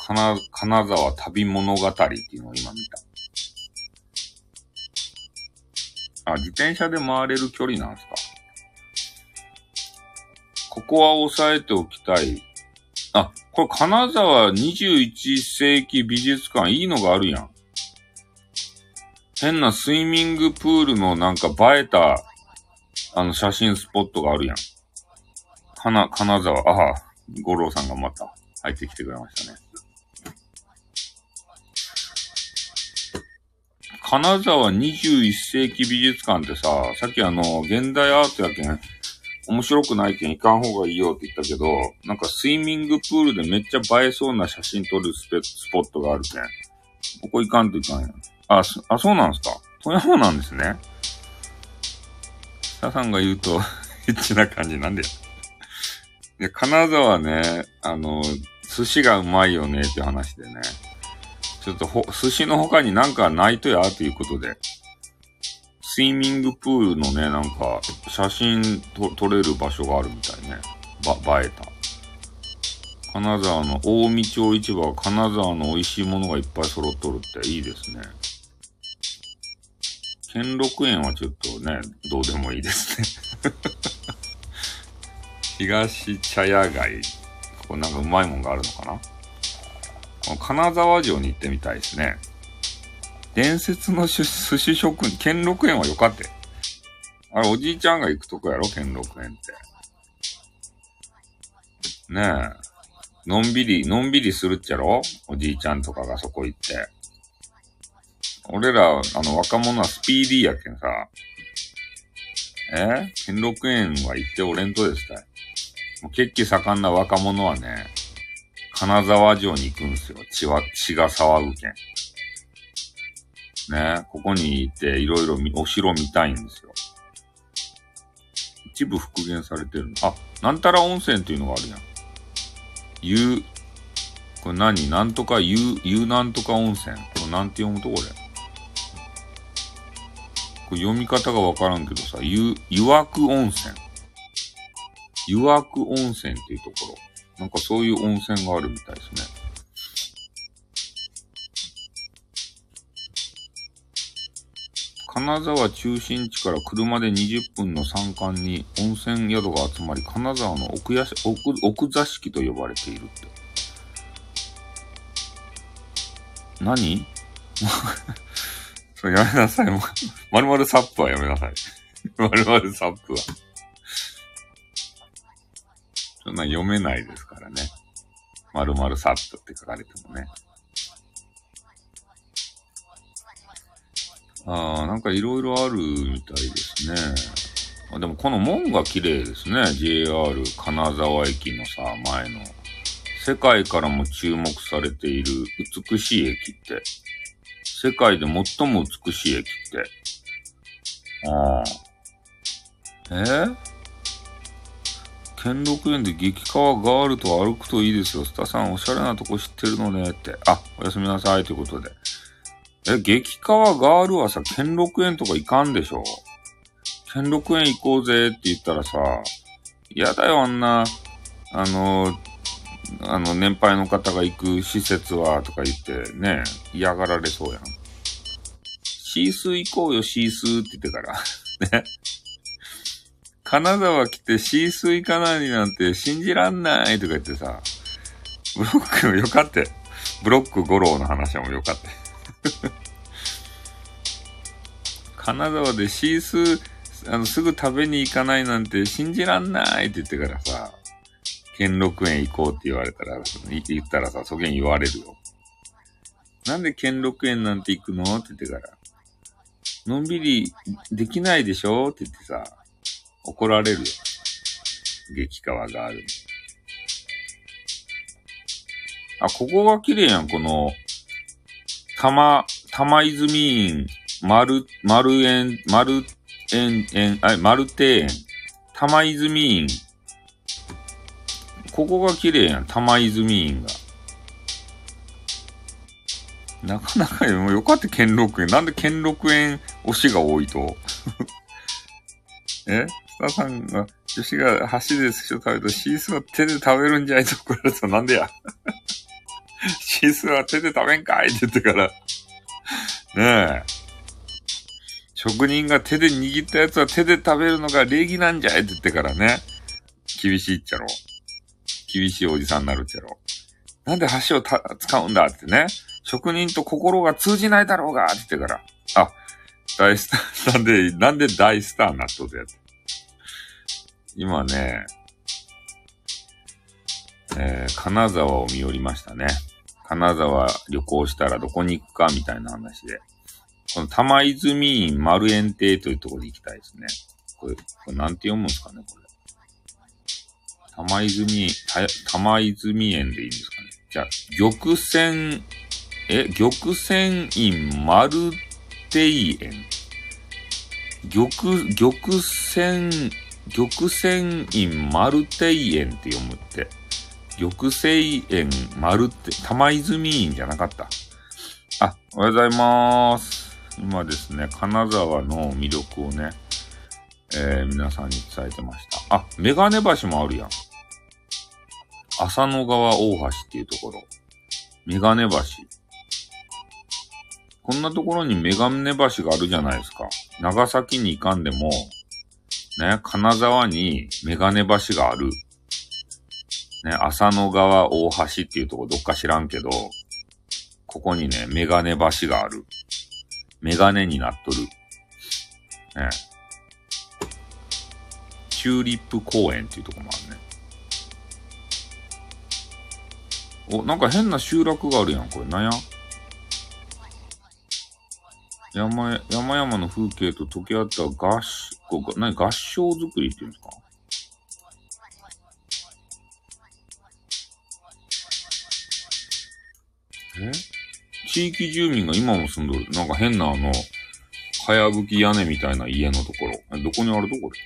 金金沢旅物語っていうのを今見た。あ、自転車で回れる距離なんすか？ここは押さえておきたい。あ、これ金沢21世紀美術館いいのがあるやん。変なスイミングプールのなんか映えた、あの写真スポットがあるやん。かな、金沢、ああ、五郎さんがまた入ってきてくれましたね。金沢21世紀美術館ってさ、さっきあの、現代アートやけん、面白くないけん行かん方がいいよって言ったけど、なんかスイミングプールでめっちゃ映えそうな写真撮るスポットがあるけん。ここ行かんといかんやん。あ、あ、そうなんですか富山なんですね。ささんが言うと [LAUGHS] エッチな感じなんで。で、金沢ね、あの、寿司がうまいよねって話でね。ちょっとほ、寿司の他になんかないとやということで、スイミングプールのね、なんか、写真と撮れる場所があるみたいね。ば、映えた。金沢の大見町市場は金沢の美味しいものがいっぱい揃っとるっていいですね。兼六園はちょっとね、どうでもいいですね。[LAUGHS] 東茶屋街。ここなんかうまいもんがあるのかな？この金沢城に行ってみたいですね。伝説の寿司職人、兼六園はよかって。あれ、おじいちゃんが行くとこやろ？兼六園って。ねえ。のんびり、のんびりするっちゃろ？おじいちゃんとかがそこ行って。俺ら、あの、若者はスピーディーやけんさ。え？兼六園は行っておれんとですかもう血気盛んな若者はね、金沢城に行くんですよ。血は、血が騒ぐけん。ね、ここに行っていろいろお城見たいんですよ。一部復元されてるの。あ、なんたら温泉っていうのがあるやん。ゆう、これ何？なんとかゆう、ゆうなんとか温泉。これなんて読むとこれ？これ読み方がわからんけどさ、ゆ、湯涌温泉。湯涌温泉っていうところ。なんかそういう温泉があるみたいですね。金沢中心地から車で20分の山間に温泉宿が集まり、金沢の奥や奥奥座敷と呼ばれているって。何？[LAUGHS] それやめなさい。まるまるサップはやめなさい。[LAUGHS] まるまるサップは。そんな読めないですからね。まるまるサップって書かれてもね。ああ、なんかいろいろあるみたいですね。あでもこの門が綺麗ですね。JR 金沢駅のさ、前の。世界からも注目されている美しい駅って。世界で最も美しい駅って。ああ。えー？兼六園で激川ガールと歩くといいですよ。スタさんおしゃれなとこ知ってるのねって。あ、おやすみなさいということで。え、激川ガールはさ、兼六園とか行かんでしょ？兼六園行こうぜって言ったらさ、嫌だよ、あんな、あの、あの、年配の方が行く施設は、とか言ってね、嫌がられそうやん。シースー行こうよ、シースーって言ってから。[LAUGHS] ね。金沢来てシースー行かないなんて信じらんないとか言ってさ、ブロックもよかって。ブロック五郎の話もよかって。[LAUGHS] 金沢でシースー、あの、すぐ食べに行かないなんて信じらんないって言ってからさ、兼六園行こうって言われたら、言ったらさ、そげん言われるよ。なんで兼六園なんて行くの？って言ってから。のんびりできないでしょ？って言ってさ、怒られるよ。激川がある。あ、ここが綺麗やん、この、玉、玉泉院、丸、丸園、丸園、園、あ、丸庭園、玉泉院。ここが綺麗やん、玉泉院が。なかなかよ、よかった兼六園。なんで兼六園推しが多いと？[LAUGHS] え？スタさんが、女子が箸で寿司を食べるとシースは手で食べるんじゃいと怒られたなんでや？[LAUGHS] シースは手で食べんかいって言ってから。ねえ。職人が手で握ったやつは手で食べるのが礼儀なんじゃいって言ってからね。厳しいっちゃろ。厳しいおじさんになるっちゃろ。なんで箸をた使うんだ？ってね。職人と心が通じないだろうがって言ってから。あ、大スター、なんで、なんで大スターになっとるやつ。今ね、えー、金沢を見寄りましたね。金沢旅行したらどこに行くかみたいな話で。この玉泉院丸園亭というところに行きたいですね。これ、これなんて読むんですかね、これ。玉泉、玉泉園でいいんですかね。じゃあ、玉泉、え、玉泉院丸庭園。玉、玉泉、玉泉院丸庭園って読むって。玉泉園丸って、玉泉院じゃなかった。あ、おはようございます。今ですね、金沢の魅力をね、えー、皆さんに伝えてました。あ、メガネ橋もあるやん。浅野川大橋っていうところ。メガネ橋。こんなところにメガネ橋があるじゃないですか。長崎に行かんでも、ね、金沢にメガネ橋がある。ね、浅野川大橋っていうとこどっか知らんけど、ここにね、メガネ橋がある。メガネになっとる。ね。チューリップ公園っていうとこもあるね。お、なんか変な集落があるやん、これ。なんや？山、山々の風景と溶け合った合、こう何？合唱作りっていうんですか？え？地域住民が今も住んどる。なんか変なあの、かやぶき屋根みたいな家のところ。どこにあるとこれ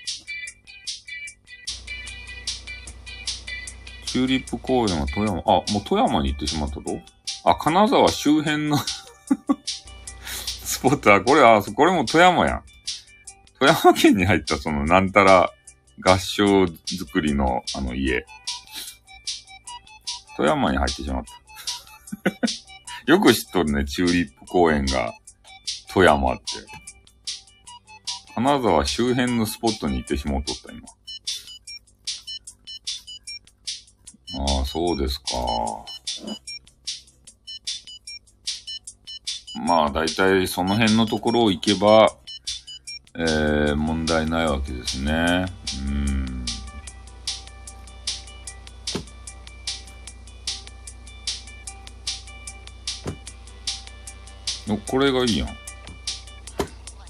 チューリップ公園は富山、あ、もう富山に行ってしまったと？あ、金沢周辺の [LAUGHS] スポットは、これ、あ、これも富山やん。富山県に入ったその、なんたら合唱作りのあの家。富山に入ってしまった。[LAUGHS] よく知っとるね、チューリップ公園が富山って。金沢周辺のスポットに行ってしまうとった、今。ああ、そうですか。まあ、だいたいその辺のところを行けば、えー、問題ないわけですね。うん。の、これがいいやん。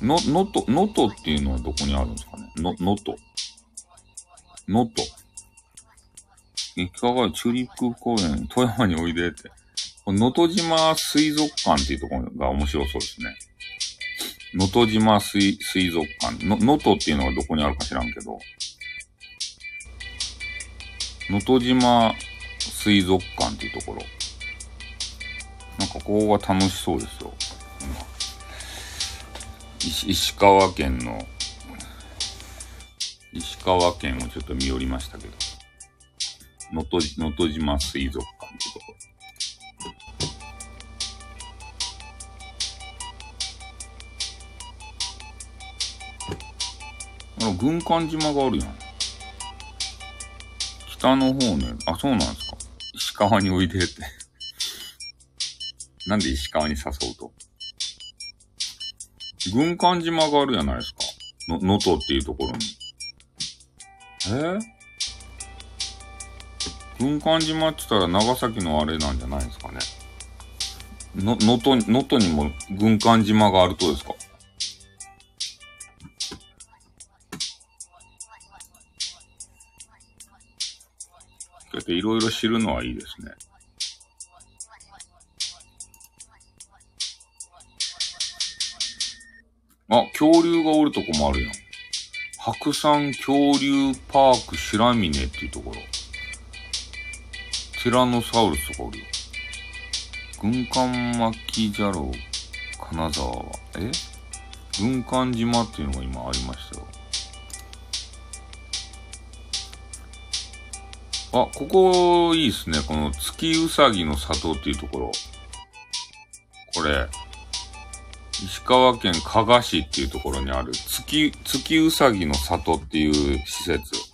の、のと、のとっていうのはどこにあるんですかね？の、のと。のと。いかがチューリップ公園、富山においでって。能登島水族館っていうところが面白そうですね。能登島水水族館。能登っていうのがどこにあるか知らんけど。能登島水族館っていうところ。なんかここが楽しそうですよ。石石川県の、石川県をちょっと見寄りましたけど。のと、のと島水族館ってとこ。あら、軍艦島があるやん。北の方ね。あ、そうなんですか。石川においでって。なんで石川に誘うと。軍艦島があるじゃないですか。の、能登っていうところに。えー？軍艦島って言ったら長崎のあれなんじゃないですかね。の、能登、能登にも軍艦島があるとですか？だっていろいろ知るのはいいですね。あ、恐竜がおるとこもあるやん。白山恐竜パーク白峰っていうところ。ティラノサウルスとかおるよ。軍艦巻きじゃろう、金沢は。え？軍艦島っていうのが今ありましたよ。あ、ここいいっすね。この月うさぎの里っていうところ。これ、石川県加賀市っていうところにある月、月うさぎの里っていう施設。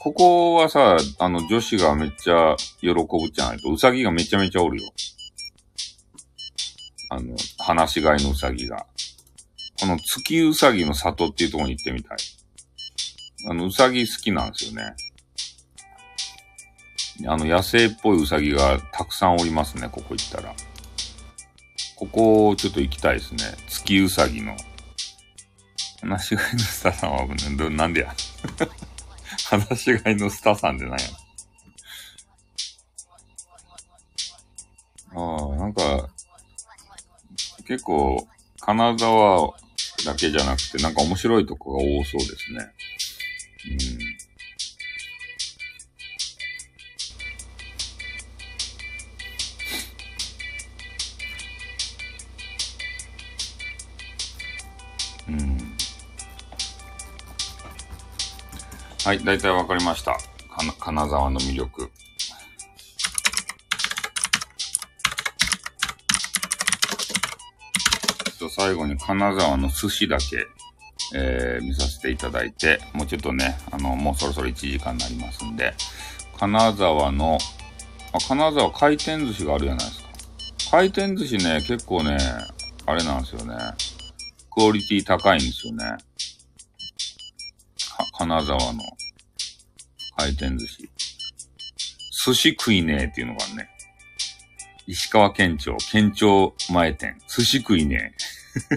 ここはさ、あの女子がめっちゃ喜ぶじゃないと、うさぎがめちゃめちゃおるよ。あの、話し飼いのうさぎが。この月うさぎの里っていうとこに行ってみたい。あの、うさぎ好きなんですよね。あの、野生っぽいうさぎがたくさんおりますね、ここ行ったら。ここ、ちょっと行きたいですね。月うさぎの。話し飼いのスタさんは、なんでや。話し飼いのスターさんでないや。ああ、なんか、結構、金沢だけじゃなくて、なんか面白いとこが多そうですね。うん。はい、大体わかりました。金沢の魅力。最後に金沢の寿司だけ、えー、見させていただいて、もうちょっとね、あの、もうそろそろ1時間になりますんで、金沢の、あ、金沢回転寿司があるじゃないですか。回転寿司ね、結構ね、あれなんですよね。クオリティ高いんですよね。金沢の回転寿司。寿司食いねえっていうのがね。石川県庁、県庁前店。寿司食いねえ。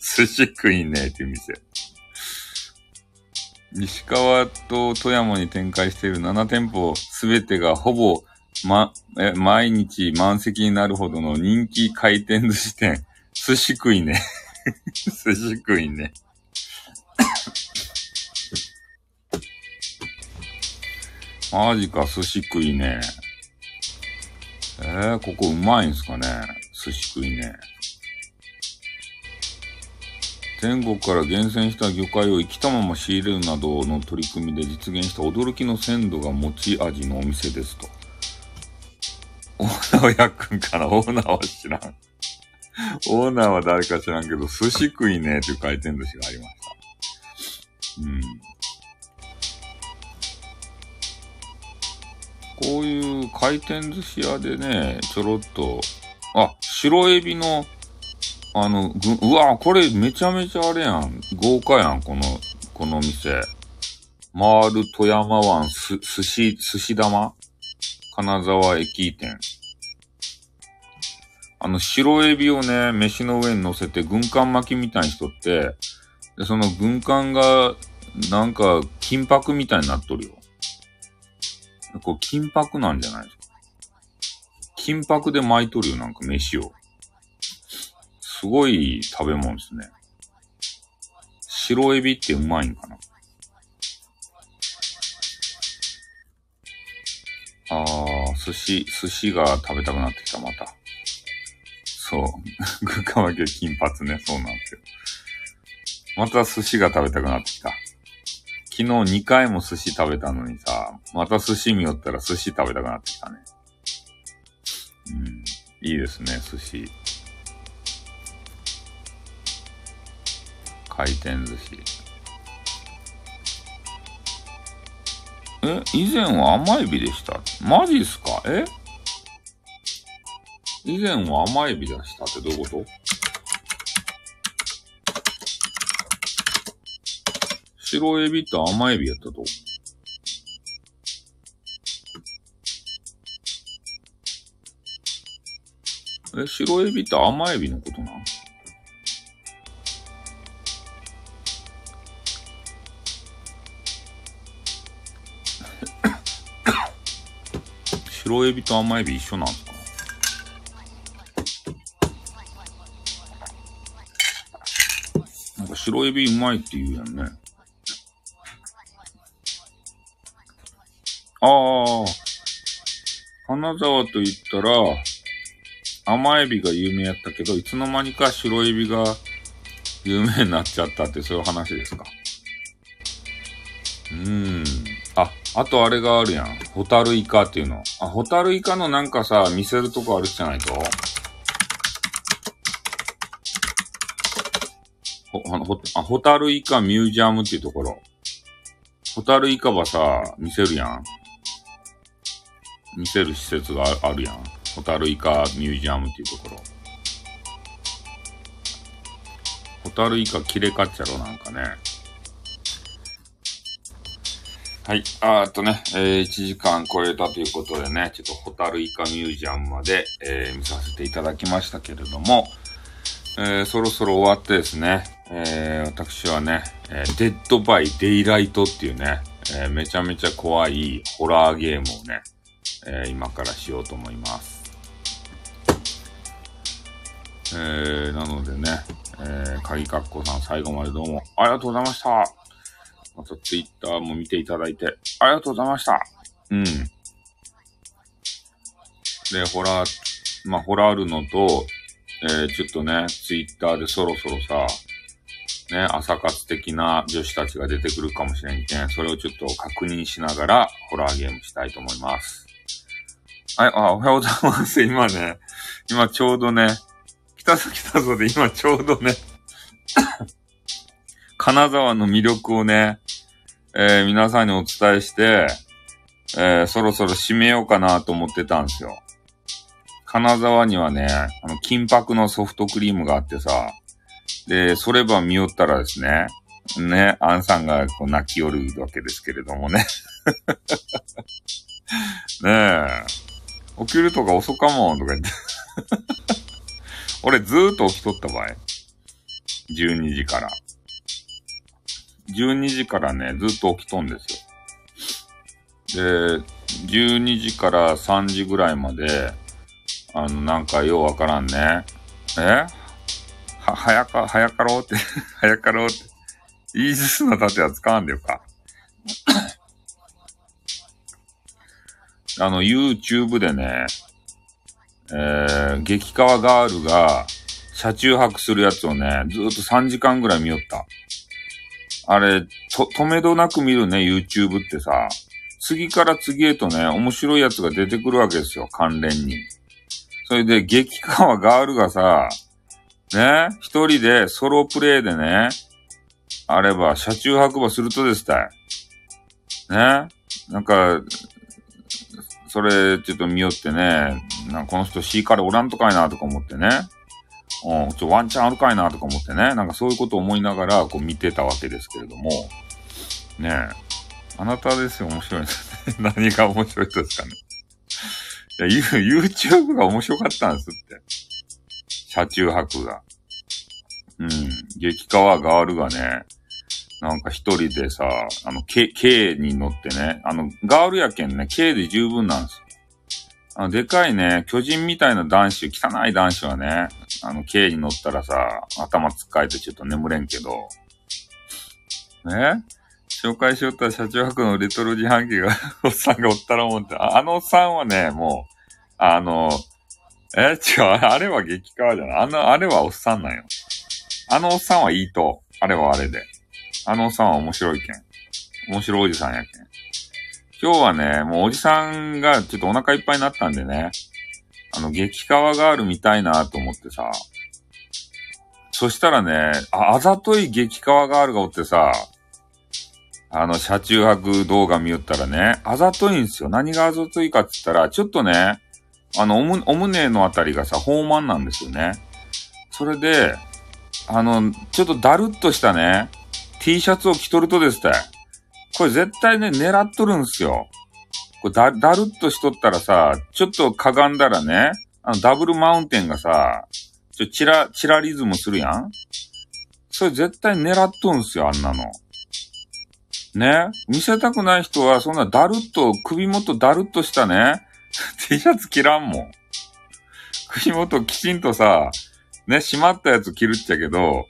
[LAUGHS] 寿司食いねえっていう店。石川と富山に展開している7店舗すべてがほぼ、ま、え、毎日満席になるほどの人気回転寿司店。寿司食いね。[LAUGHS] 寿司食いね。マジか、寿司食いね。えー、ここうまいんすかね寿司食いね。全国から厳選した魚介を生きたまま仕入れるなどの取り組みで実現した驚きの鮮度が持ち味のお店ですと。オーナーはやっくんかな [LAUGHS] オーナーは知らん。オーナーは誰か知らんけど、寿司食いねっていう回転寿司がありました。うん。こういう回転寿司屋でね、ちょろっと、あ、白エビの、あの、うわ、これめちゃめちゃあれやん。豪華やん、この、この店。回る富山湾す、寿司、寿司玉金沢駅店。あの、白エビをね、飯の上に乗せて軍艦巻きみたいにしとって、で、その軍艦が、なんか、金箔みたいになっとるよ。こう、金箔なんじゃないですか。金箔で巻いとるよ、なんか飯を。すごい食べ物ですね。白エビってうまいんかなあー、寿司、寿司が食べたくなってきた、また。そう。グカワゲ金髪ね、そうなんですよ。また寿司が食べたくなってきた。昨日2回も寿司食べたのにさ、また寿司見よったら寿司食べたくなってきたね。うん。いいですね、寿司。回転寿司。え以前は甘エビでした？マジっすか？え？以前は甘エビでしたってどういうこと？白エビと甘エビやったと。え、白エビって甘エビのことな [COUGHS] 白エビと甘エビ一緒なんすか？なんか白エビうまいって言うやんね。ああ、金沢と言ったら、甘エビが有名やったけど、いつの間にか白エビが有名になっちゃったってそういう話ですか。うーん。あ、あとあれがあるやん。ホタルイカっていうの。あ、ホタルイカのなんかさ、見せるとこあるじゃないと。ほ、あのほ、あ、ホタルイカミュージアムっていうところ。ホタルイカはさ、見せるやん。見せる施設があるやん。ホタルイカミュージアムっていうところ。ホタルイカ切れかっちゃろ、なんかね。はい。あーっとね、えー、1時間超えたということでね、ちょっとホタルイカミュージアムまで、えー、見させていただきましたけれども、えー、そろそろ終わってですね、えー、私はね、えー、デッドバイデイライトっていうね、えー、めちゃめちゃ怖いホラーゲームをね、えー、今からしようと思います。えー、なのでね、えー、鍵かっこさん最後までどうもありがとうございました。またツイッターも見ていただいてありがとうございました。うん。で、ホラー、まあ、ホラールのと、えー、ちょっとね、ツイッターでそろそろさ、ね、朝活的な女子たちが出てくるかもしれんけん、それをちょっと確認しながら、ホラーゲームしたいと思います。はい、あ、おはようございます。[LAUGHS] 今ね、今ちょうどね、来たぞ来たぞで今ちょうどね [COUGHS] 金沢の魅力をね、えー、皆さんにお伝えして、えー、そろそろ締めようかなと思ってたんですよ。金沢にはね、あの、金箔のソフトクリームがあってさ、で、それば見よったらですね、ね、アンさんがこう泣き寄るわけですけれどもね。[LAUGHS] ねえ。起きるとか遅かもとか言って俺ずーっと起きとった場合。12時から。12時からね、ずっと起きとんですよ。で、12時から3時ぐらいまで、あの、なんかようわからんね。え？は、早か、早かろうって [LAUGHS] 早かろうって。イージスの盾は使わんでよか。あの、YouTube でね、えー、激川ガールが車中泊するやつをね、ずっと3時間ぐらい見よった。あれ、と、止めどなく見るね、YouTube ってさ、次から次へとね、面白いやつが出てくるわけですよ、関連に。それで、激川ガールがさ、ね、一人でソロプレイでね、あれば、車中泊馬するとですたい。ね、なんか、それ、ちょっと見よってね、なんかこの人シーカレおらんとかいなとか思ってね。うん、ちょ、ワンチャンあるかいなとか思ってね。なんかそういうことを思いながら、こう見てたわけですけれども。ねえ。あなたですよ、面白いですね。[LAUGHS] 何が面白いですかね。いや、YouTube が面白かったんですって。車中泊が。うん。激川ガールがね、なんか一人でさ、あの、K、K に乗ってね、あの、ガールやけんね、K で十分なんですよ。あの、でかいね、巨人みたいな男子、汚い男子はね、あの、K に乗ったらさ、頭つっかえてちょっと眠れんけど、ね？紹介しよった車中泊のレトロ自販機が [LAUGHS] おっさんがおったら思って、あのおっさんはね、もう、あの、え、違う、あれは激川じゃない。あの、あれはおっさんなんよ。あのおっさんはいいと。あれはあれで。あのおっさんは面白いけん。面白いおじさんやけん。今日はね、もうおじさんがちょっとお腹いっぱいになったんでね、あの、激川ガール見たいなと思ってさ、そしたらね、あ、あざとい激川ガールがおってさ、あの、車中泊動画見よったらね、あざといんですよ。何があざといかって言ったら、ちょっとね、あの、おむ、お胸のあたりがさ、豊満なんですよね。それで、あの、ちょっとだるっとしたね、T シャツを着とるとですね、これ絶対ね、狙っとるんすよ。これだ、だるっとしとったらさ、ちょっとかがんだらね、あの、ダブルマウンテンがさ、ちょ、チラ、チラリズムするやんそれ絶対狙っとんすよ、あんなの。ね？見せたくない人は、そんなだるっと、首元だるっとしたね、[LAUGHS] T シャツ着らんもん。首元きちんとさ、ね、閉まったやつ着るっちゃけど、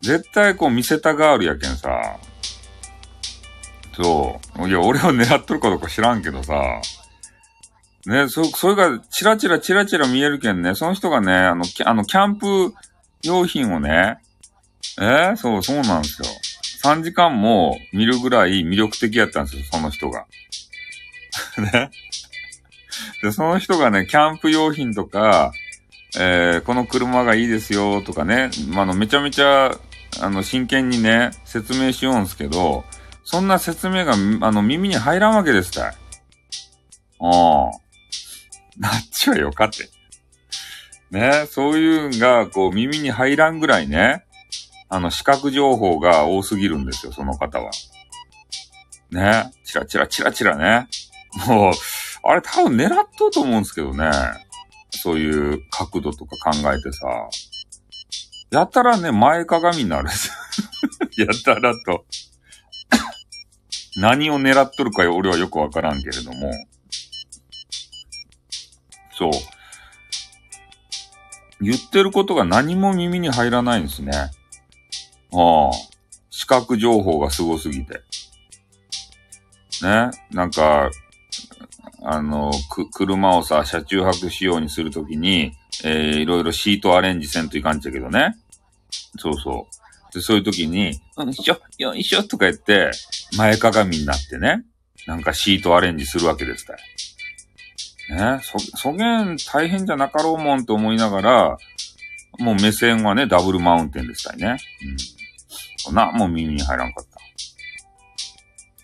絶対こう見せたガールやけんさ。そう。いや、俺を狙っとるかどうか知らんけどさ、ね、そ、それが、チラチラチラチラ見えるけんね、その人がね、あの、キャあの、キャンプ用品をね、え？ー、そう、そうなんですよ。3時間も見るぐらい魅力的やったんですよ、その人が。[LAUGHS] ね。で、その人がね、キャンプ用品とか、えー、この車がいいですよとかね、まあの、めちゃめちゃ、あの、真剣にね、説明しようんすけど、そんな説明が、あの、耳に入らんわけですたい。ああ。なっちゃうよかって。ね、そういうんが、こう、耳に入らんぐらいね、あの、視覚情報が多すぎるんですよ、その方は。ね、チラチラチラチラね。もう、あれ多分狙っとうと思うんですけどね。そういう角度とか考えてさ。やたらね、前かがみになる。[LAUGHS] やたらと [COUGHS] 何を狙っとるか俺はよくわからんけれども。そう。言ってることが何も耳に入らないんですね。ああ。視覚情報がすすぎて。ね。なんか、あの、く、車をさ、車中泊仕様にするときに、えー、いろいろシートアレンジせんといかんちゃけどね。そうそう。で、そういうときに、よいしょ、よいしょとか言って、前かがみになってね、なんかシートアレンジするわけですたい。ね、そ、そげん大変じゃなかろうもんと思いながら、もう目線はね、ダブルマウンテンでしたいね。うん。な、もう耳に入らんかった。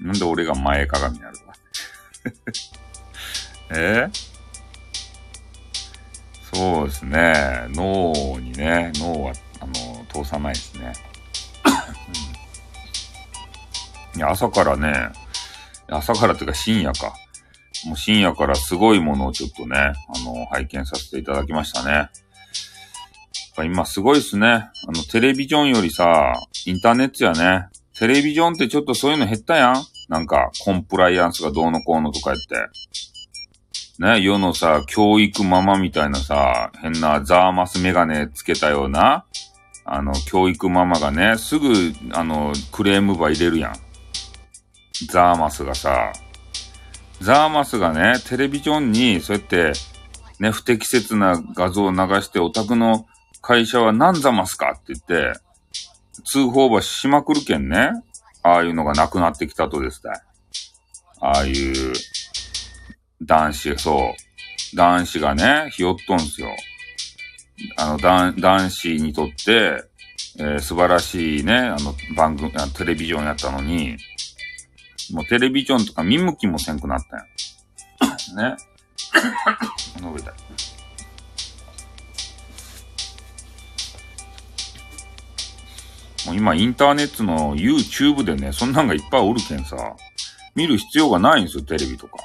なんで俺が前かがみになるか。えそうですね。脳にね、脳は、あの、通さないですね。いや、朝からね、朝からっていうか深夜か。もう深夜からすごいものをちょっとね、あの、拝見させていただきましたね。今すごいっすね。あの、テレビジョンよりさ、インターネットやね。テレビジョンってちょっとそういうの減ったやんなんか、コンプライアンスがどうのこうのとか言って。ね、世のさ、教育ママみたいなさ、変なザーマスメガネつけたような、あの、教育ママがね、すぐ、あの、クレームば入れるやん。ザーマスがさ、ザーマスがね、テレビジョンに、そうやって、ね、不適切な画像を流して、お宅の会社は何ザマスかって言って、通報ばしまくるけんね。ああいうのがなくなってきたとですね。ああいう、男子、そう。男子がね、ひよっとんすよ。あの、男、男子にとって、えー、素晴らしいね、あの、番組、テレビジョンやったのに、もうテレビジョンとか見向きもせんくなったんや。[COUGHS] ね。伸びた。もう今インターネットの YouTube でね、そんなんがいっぱいおるけんさ、見る必要がないんですよ、テレビとか。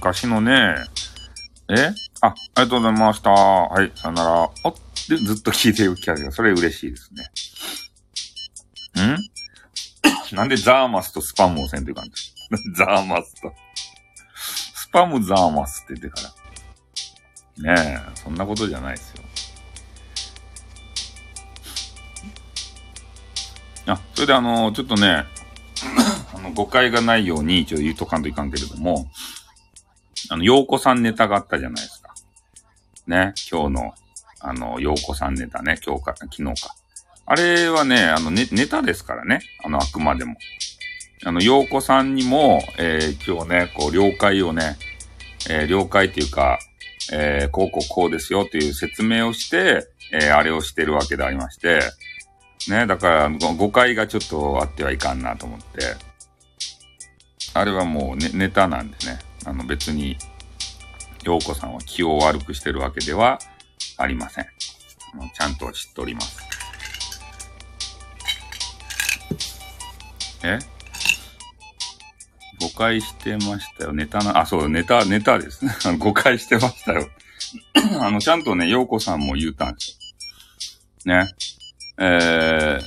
昔のね、え？あ、ありがとうございました。はい、さよなら。おで、ずっと聞いてるキャラが、それ嬉しいですね。ん？[COUGHS] なんでザーマスとスパムをせんという感じザーマスと。スパムザーマスって言ってから。ねえ、そんなことじゃないですよ。あ、それであの、ちょっとね、[COUGHS] あの、誤解がないように一応言うとかんといかんけれども、あの、洋子さんネタがあったじゃないですか。ね、今日の、あの、洋子さんネタね、今日か、昨日か。あれはね、あの、ネネタですからね。あの、あくまでも。あの、洋子さんにも、えー、今日ね、こう、了解をね、えー、了解っていうか、えー、こうこうこうですよっていう説明をして、えー、あれをしてるわけでありまして、ね、だから誤解がちょっとあってはいかんなと思って、あれはもうネネタなんでね。あの別に、陽子さんは気を悪くしてるわけではありません。ちゃんと知っております。え？誤解してましたよ。ネタな、あ、そう、ネタ、ネタですね。[LAUGHS] 誤解してましたよ。[COUGHS] あの、ちゃんとね、陽子さんも言ったんですよ。ね？えー、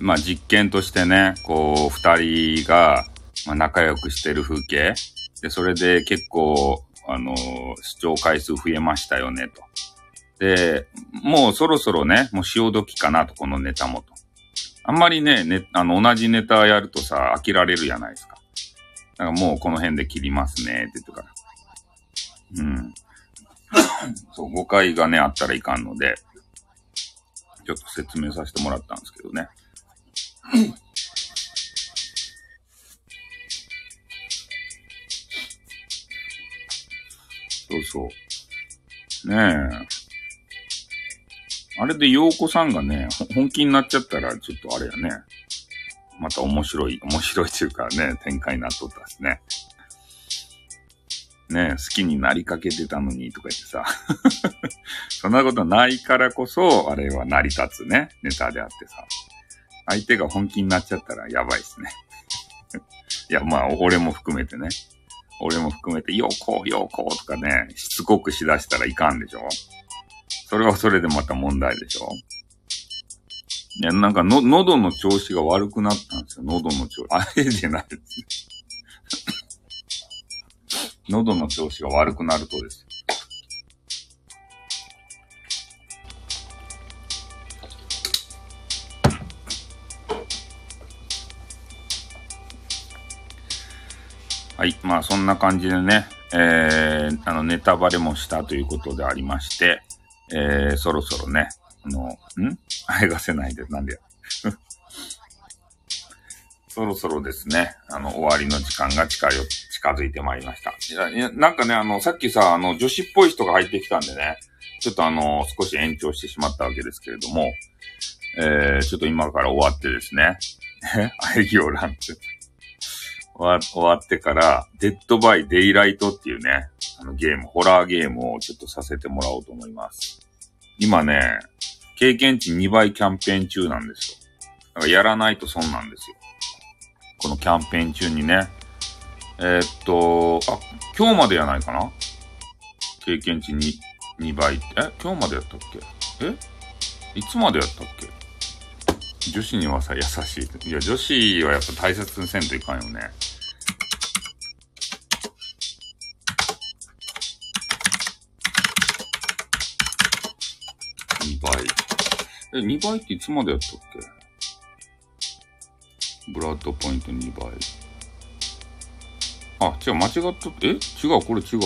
まあ、実験としてね、こう、二人が、まあ、仲良くしてる風景、で、それで結構、あの、視聴回数増えましたよね、と。で、もうそろそろね、もう潮時かなと、このネタもと。あんまりね、ね、あの、同じネタやるとさ、飽きられるじゃないですか。だからもうこの辺で切りますね、って言ってから。うん。[COUGHS] そう、誤解がね、あったらいかんので、ちょっと説明させてもらったんですけどね。そうそう。ねえ。あれで洋子さんがね、本気になっちゃったら、ちょっとあれやね。また面白い、面白いっていうかね、展開になっとったですね。ね好きになりかけてたのにとか言ってさ。[LAUGHS] そんなことないからこそ、あれは成り立つね、ネタであってさ。相手が本気になっちゃったらやばいっすね。[LAUGHS] いや、まあ、俺も含めてね。俺も含めて、よこう、よこうとかね、しつこくしだしたらいかんでしょそれはそれでまた問題でしょいや、なんかの、喉の調子が悪くなったんですよ。喉の調子。あれじゃないです。[LAUGHS] 喉の調子が悪くなるとです。はい。まあ、そんな感じでね、えー、あの、ネタバレもしたということでありまして、えー、そろそろね、あの、ん？あれがせないで、なんでや。[LAUGHS] そろそろですね、あの、終わりの時間が近よ、近づいてまいりました。いや、なんかね、あの、さっきさ、あの、女子っぽい人が入ってきたんでね、ちょっとあの、少し延長してしまったわけですけれども、えー、ちょっと今から終わってですね、え [LAUGHS] アイギオランって。終わってから、デッドバイデイライトっていうね、あのゲーム、ホラーゲームをちょっとさせてもらおうと思います。今ね、経験値2倍キャンペーン中なんですよ。だからやらないと損なんですよ。このキャンペーン中にね。えー、っと、あ、今日までやないかな？経験値 2, 2倍って？え今日までやったっけ？え？いつまでやったっけ？女子にはさ、優しい。いや、女子はやっぱ大切にせんといかんよね。2倍。え、2倍っていつまでやったっけ？ブラッドポイント2倍。あ、違う、間違った。え？違う、これ違う。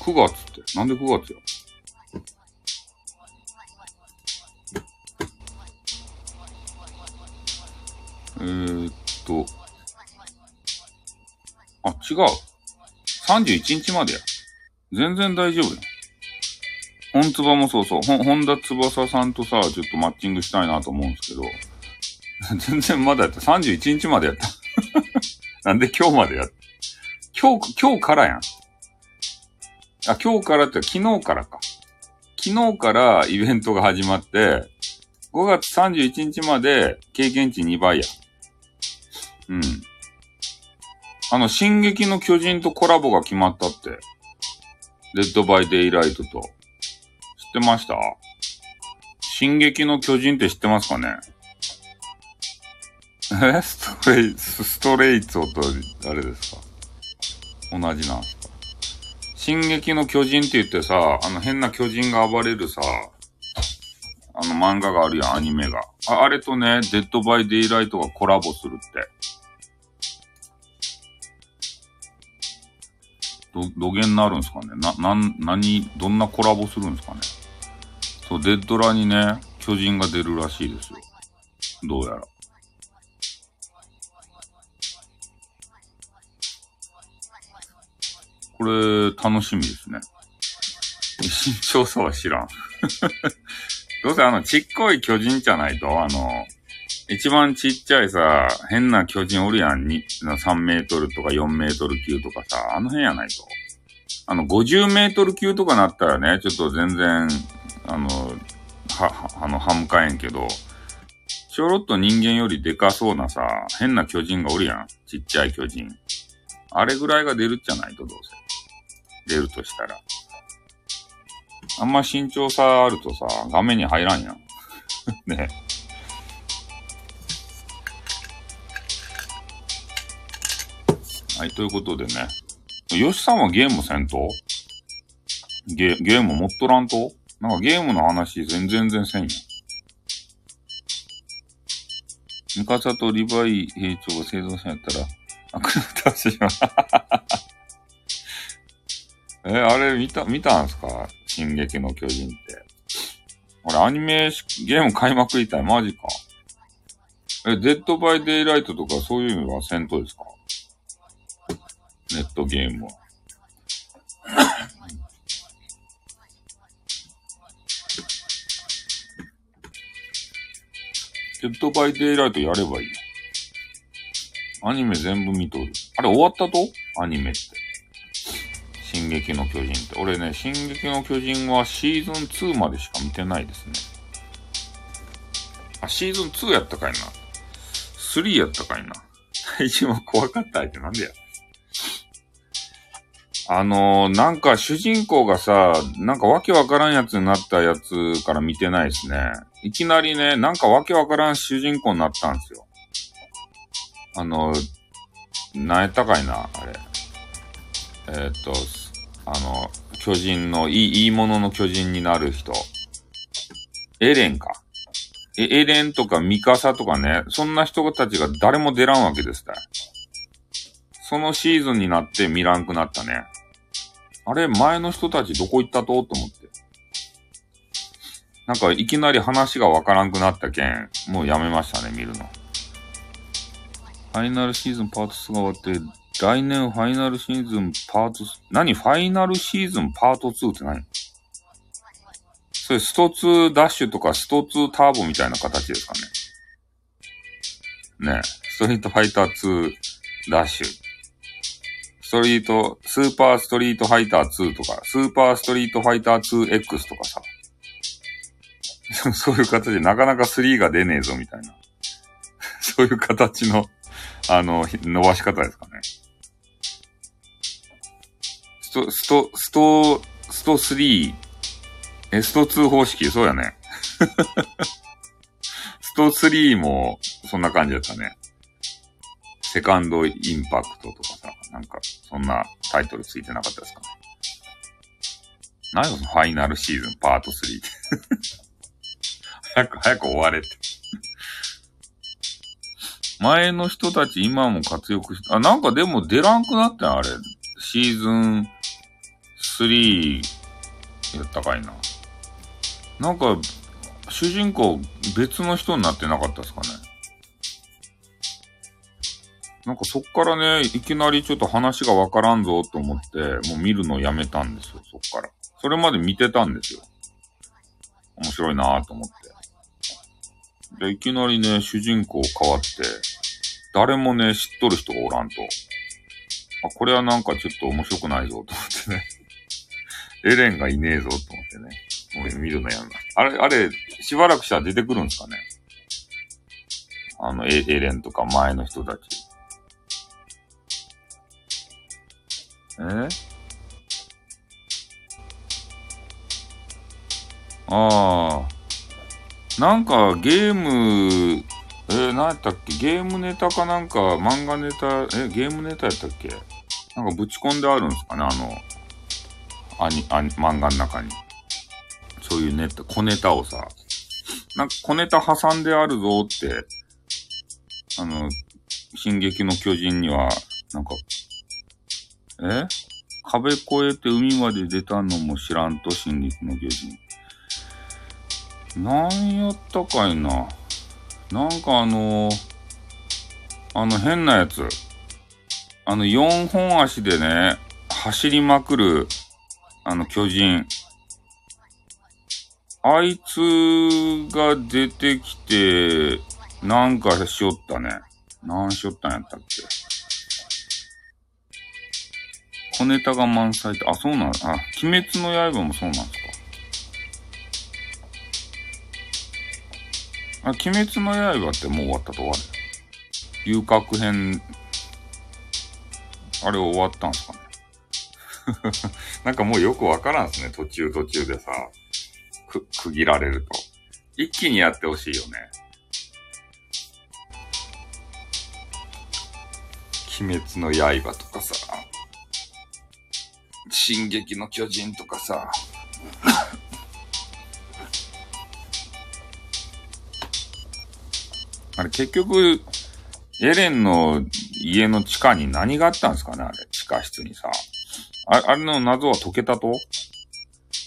9月って。なんで9月や？えー、っと、あ、違う。31日までや。全然大丈夫や。本つばもそうそう。ほ、本田翼さんとさ、ちょっとマッチングしたいなと思うんですけど、[LAUGHS] 全然まだやった。31日までやった。[LAUGHS] なんで今日までやった？今日、今日からやん。あ、今日からって昨日からか。昨日からイベントが始まって、5月31日まで経験値2倍や。うん。あの、進撃の巨人とコラボが決まったって。デッドバイデイライトと。知ってました？進撃の巨人って知ってますかね？え？ストレイ、ストレイツと、あれですか？同じなんですか？進撃の巨人って言ってさ、あの変な巨人が暴れるさ、あの漫画があるやん、アニメが。ああれとね、デッドバイデイライトがコラボするって。ど、土下になるんですかねな、なん、何、どんなコラボするんですかねそう、デッドラにね、巨人が出るらしいですよ。どうやら。これ、楽しみですね。身長差は知らん。[LAUGHS] どうせあの、ちっこい巨人じゃないと、あの、一番ちっちゃいさ、変な巨人おるやん。に3メートルとか4メートル級とかさ、あの辺やないと。あの、50メートル級とかなったらね、ちょっと全然、あの、は、は、あの、歯向かえんけど、ちょろっと人間よりでかそうなさ、変な巨人がおるやん。ちっちゃい巨人。あれぐらいが出るじゃないと、どうせ。出るとしたら。あんま身長差あるとさ、画面に入らんやん。[LAUGHS] ね。はい、ということでね。よしさんはゲームせんと？ゲ、ゲーム持っとらんと？なんかゲームの話全然全然せんよ。ミカサとリヴァイ兵長が生存者やったら、悪の達しま [LAUGHS] え、あれ見た、見たんすか？進撃の巨人って。俺アニメゲーム買いたい。マジか。え、デッドバイデイライトとかそういうのは戦闘ですか？ネットゲームは。デッドバイデイライトやればいい。アニメ全部見とる。あれ終わったと？アニメって。進撃の巨人って。俺ね、進撃の巨人はシーズン2までしか見てないですね。あ、シーズン2やったかいな。3やったかいな。[LAUGHS] 一番怖かったってなんでや。あのー、なんか主人公がさ、なんかわけわからんやつになったやつから見てないですね。いきなりね、なんかわけわからん主人公になったんですよ。あのー、なんやったかいな、あれ。えー、っと、あの、巨人の、いい、いいものの巨人になる人。エレンか。え、エレンとかミカサとかね、そんな人たちが誰も出らんわけですたそのシーズンになって見らんくなったね。あれ、前の人たちどこ行ったと？と思って。なんか、いきなり話がわからんくなったけん、もうやめましたね、見るの。ファイナルシーズンパート2が終わって、来年ファイナルシーズンパート、何？ファイナルシーズンパート2って何？それスト2ダッシュとかスト2ターボみたいな形ですかね。ねストリートファイター2ダッシュ。ストリート、スーパーストリートファイター2とか、スーパーストリートファイター 2X とかさ。[LAUGHS] そういう形でなかなか3が出ねえぞみたいな。[LAUGHS] そういう形の、あの、伸ばし方ですかね。スト、スト、スト、スト3、え、スト2方式？そうやね。[LAUGHS] スト3も、そんな感じだったね。セカンドインパクトとかさ。なんか、そんなタイトルついてなかったですかね？何よ、ファイナルシーズンパート3って。[LAUGHS] 早く、早く終われって。前の人たち今も活躍し、あ、なんかでも出らんくなったんあれ。シーズン3やったかいな。なんか、主人公別の人になってなかったですかね？なんかそっからね、いきなりちょっと話がわからんぞと思って、もう見るのやめたんですよ、そっから。それまで見てたんですよ。面白いなぁと思って。で、いきなりね、主人公変わって、誰もね、知っとる人がおらんと。あ、これはなんかちょっと面白くないぞと思ってね。[LAUGHS] エレンがいねえぞと思ってね。もう見るのやんな。あれ、あれ、しばらくしたら出てくるんですかねあの、エレンとか前の人たち。えああ。なんかゲーム、えー、何やったっけ？ゲームネタかなんか漫画ネタ、え、ゲームネタやったっけ？なんかぶち込んであるんですかね？あの、アニ、アニ、漫画の中に。そういうネタ、小ネタをさ、なんか小ネタ挟んであるぞって、あの、進撃の巨人には、なんかえ？壁越えて海まで出たのも知らんと、進撃の巨人。なんやったかいな。なんかあのー、あの変なやつ。あの4本足でね、走りまくる、あの巨人。あいつが出てきて、なんかしよったね。何しよったんやったっけ？小ネタが満載って、あ、そうなんあ、鬼滅の刃もそうなんですか？あ、鬼滅の刃ってもう終わったと終わる。遊郭編、あれ終わったんですかね？[LAUGHS] なんかもうよくわからんっすね。途中途中でさ、く、区切られると。一気にやってほしいよね。鬼滅の刃とかさ。進撃の巨人とかさ、[COUGHS] あれ結局、エレンの家の地下に何があったんですかねあれ、地下室にさ。ああれの謎は解けたと？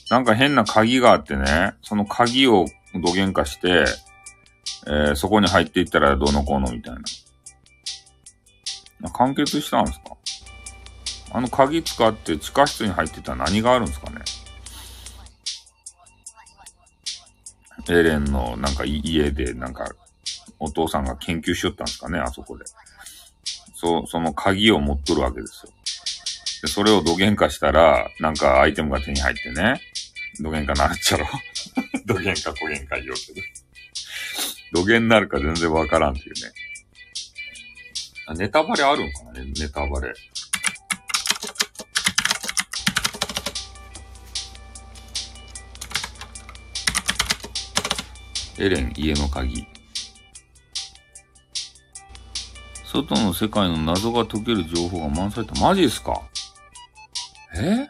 なんか変な鍵があってね、その鍵を土幻化して、えー、そこに入っていったらどうのこうのみたいな。完結したんですか？あの鍵使って地下室に入ってたら何があるんですかね？エレンのなんか家でなんかお父さんが研究しよったんですかね、あそこで。そう、その鍵を持っとるわけですよ。で、それを土幻化したら、なんかアイテムが手に入ってね、土幻化なるっちゃろ。土幻化、古幻化言おうけど。土幻になるか全然わからんっていうね。ネタバレあるんかな？ね、ネタバレ。エレン家の鍵。外の世界の謎が解ける情報が満載だ。マジですか？え？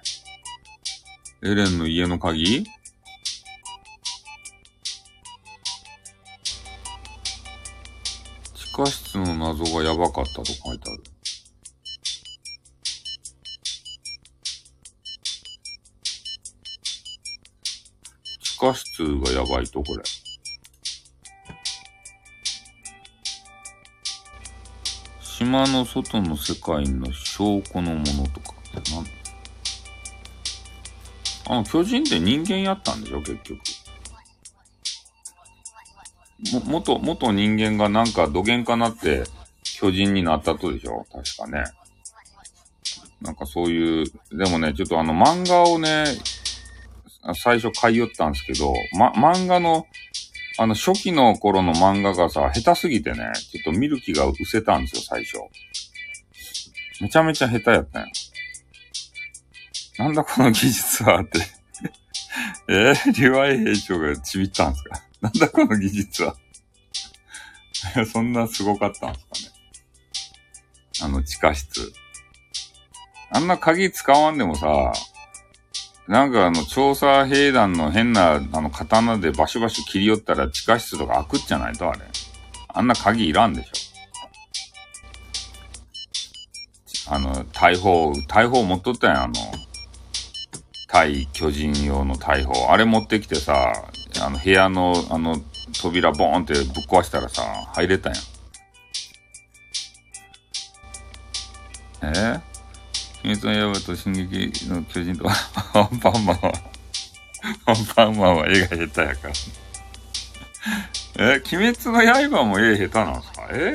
エレンの家の鍵？地下室の謎がやばかったと書いてある。地下室がやばいと、これ。島の外の世界の証拠のものとかって何あの、巨人って人間やったんでしょ、結局。も、元、元人間がなんか土幻化なって巨人になったとでしょ確かね。なんかそういう、でもね、ちょっとあの漫画をね、最初買い寄ったんですけど、ま、漫画のあの、初期の頃の漫画がさ、下手すぎてね、ちょっと見る気が失せたんですよ、最初。めちゃめちゃ下手やったんや。なんだこの技術はって [LAUGHS] えー、リワイ兵長がちびったんですか？なんだこの技術は？[LAUGHS] そんな凄かったんですかね。あの地下室。あんな鍵使わんでもさ、なんかあの、調査兵団の変な、あの、刀でバシバシ切り寄ったら地下室とか開くっちゃないと、あれ。あんな鍵いらんでしょ。あの、大砲、大砲持っとったやん、あの、対巨人用の大砲。あれ持ってきてさ、あの、部屋の、あの、扉ボーンってぶっ壊したらさ、入れたやん。え？ー鬼滅の刃と進撃の巨人とア [LAUGHS] ンパンマンはアンパンマンは絵が下手やからえ、鬼滅の刃も絵下手なんすか？え？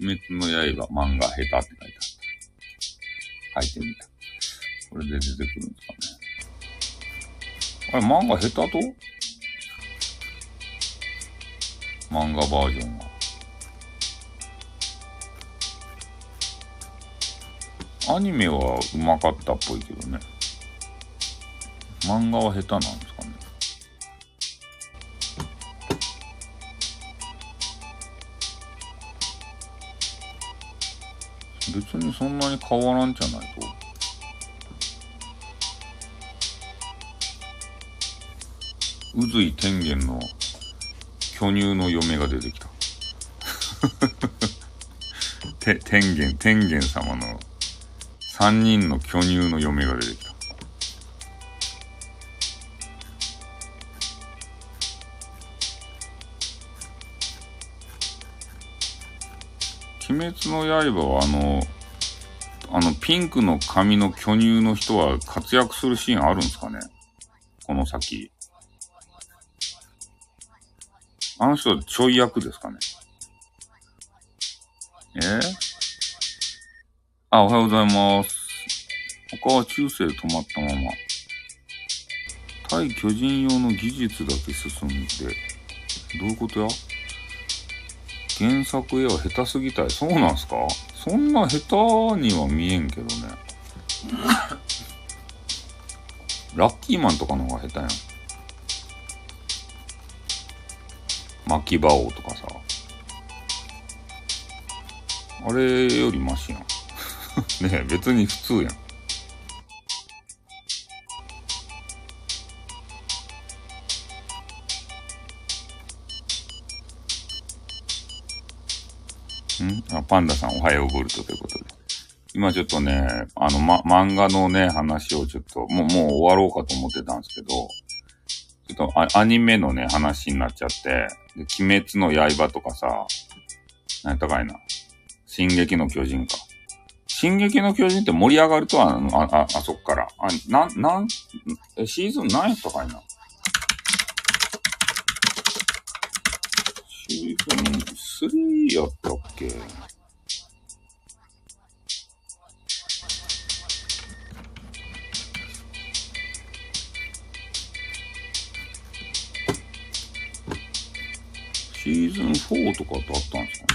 鬼滅の刃漫画下手って書いてあった。書いてみた。これで出てくるんですかね。あれ、漫画下手と？漫画バージョンは。アニメはうまかったっぽいけどね。漫画は下手なんですかね。別にそんなに変わらんじゃないと。宇髄天元の巨乳の嫁が出てきた。[LAUGHS] て、天元、天元様の三人の巨乳の嫁が出てきた。鬼滅の刃はあの、あのピンクの髪の巨乳の人は活躍するシーンあるんですかね？この先。あの人ちょい役ですかね。え？ー、あ、おはようございます。他は中世止まったまま。対巨人用の技術だけ進んで、どういうことや？原作絵は下手すぎたい。そうなんすか？そんな下手には見えんけどね。ラッキーマンとかの方が下手やん。巻き場王とかさ。あれよりマシやん。[LAUGHS] ね別に普通やん。ん？あパンダさんおはようボルトということで。今ちょっとね、あの、ま、漫画のね、話をちょっと、もう、もう終わろうかと思ってたんですけど、ちょっとアアニメのね、話になっちゃって、で、鬼滅の刃とかさ、何やったかいな。進撃の巨人か。進撃の巨人って盛り上がるとは、あ、あ、あそっから。あ、な、なん、え、シーズン何やったかいな。シーズン3やったっけ？シーズン4とかってあったんですか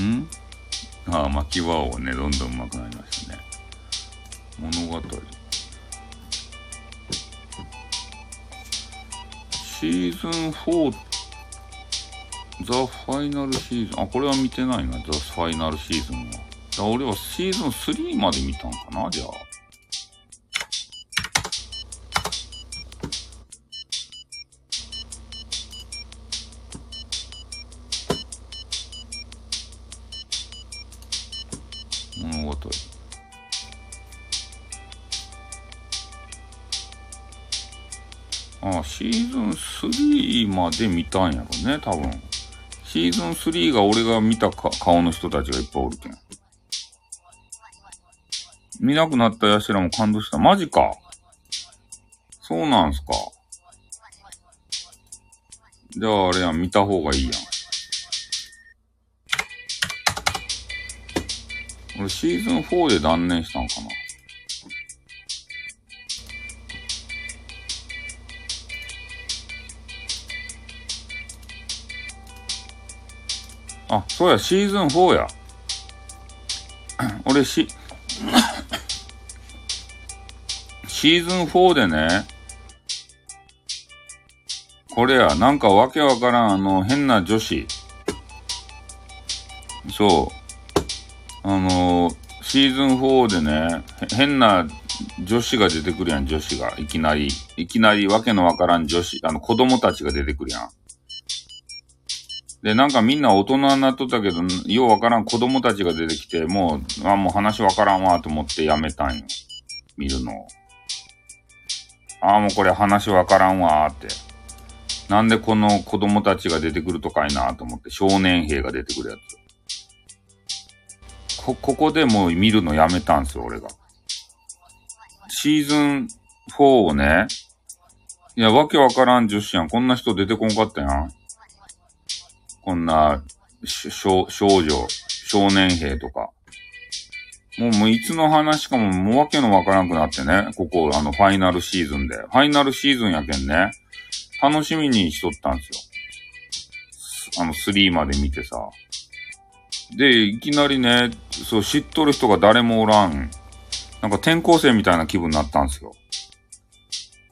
ねん？ああ、巻き輪をね、どんどん上手くなりましたね。物語。シーズン4、ザ・ファイナルシーズン。あ、これは見てないな、ザ・ファイナルシーズンは。俺はシーズン3まで見たんかなじゃあ。物語。ああ、シーズン3まで見たんやろね、多分。シーズン3が俺が見たか顔の人たちがいっぱいおるけん。見なくなった奴らも感動した。マジか。そうなんすか。じゃああれやん、見た方がいいやん。俺シーズン4で断念したんかな。あ、そうや、シーズン4や。[CLEARS THROAT] 俺し、シーズン4でね、これや、なんかわけわからん、あの、変な女子。そう。あの、シーズン4でね、変な女子が出てくるやん、女子が。いきなり。いきなりわけのわからん女子、あの、子供たちが出てくるやん。で、なんかみんな大人になっとったけど、ようわからん子供たちが出てきて、もう、あ、もう話わからんわと思ってやめたんよ。見るのを。ああ、もうこれ話わからんわーって。なんでこの子供たちが出てくるとかいなと思って、少年兵が出てくるやつ。こ、ここでもう見るのやめたんすよ、俺が。シーズン4をね、いや、わけわからん女子やん。こんな人出てこんかったやん。こんな、少、少女、少年兵とか。もう、もういつの話かも、もうわけのわからなくなってね。ここ、あの、ファイナルシーズンで。ファイナルシーズンやけんね。楽しみにしとったんですよ。あの、3まで見てさ。で、いきなりね、そう、知っとる人が誰もおらん。なんか転校生みたいな気分になったんですよ。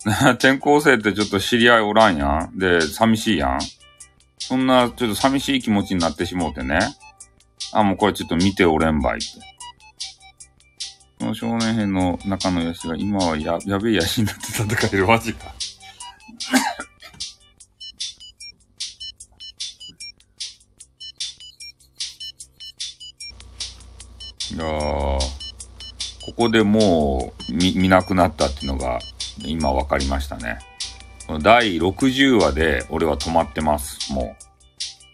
[LAUGHS] 転校生ってちょっと知り合いおらんやん。で、寂しいやん。そんな、ちょっと寂しい気持ちになってしもうてね。あ、もうこれちょっと見ておれんばいって。この少年編の中のヤシが今はや、やべえヤシになって戦える。マジか。いやー、ここでもう見、見なくなったっていうのが今分かりましたね。第60話で俺は止まってます。もう。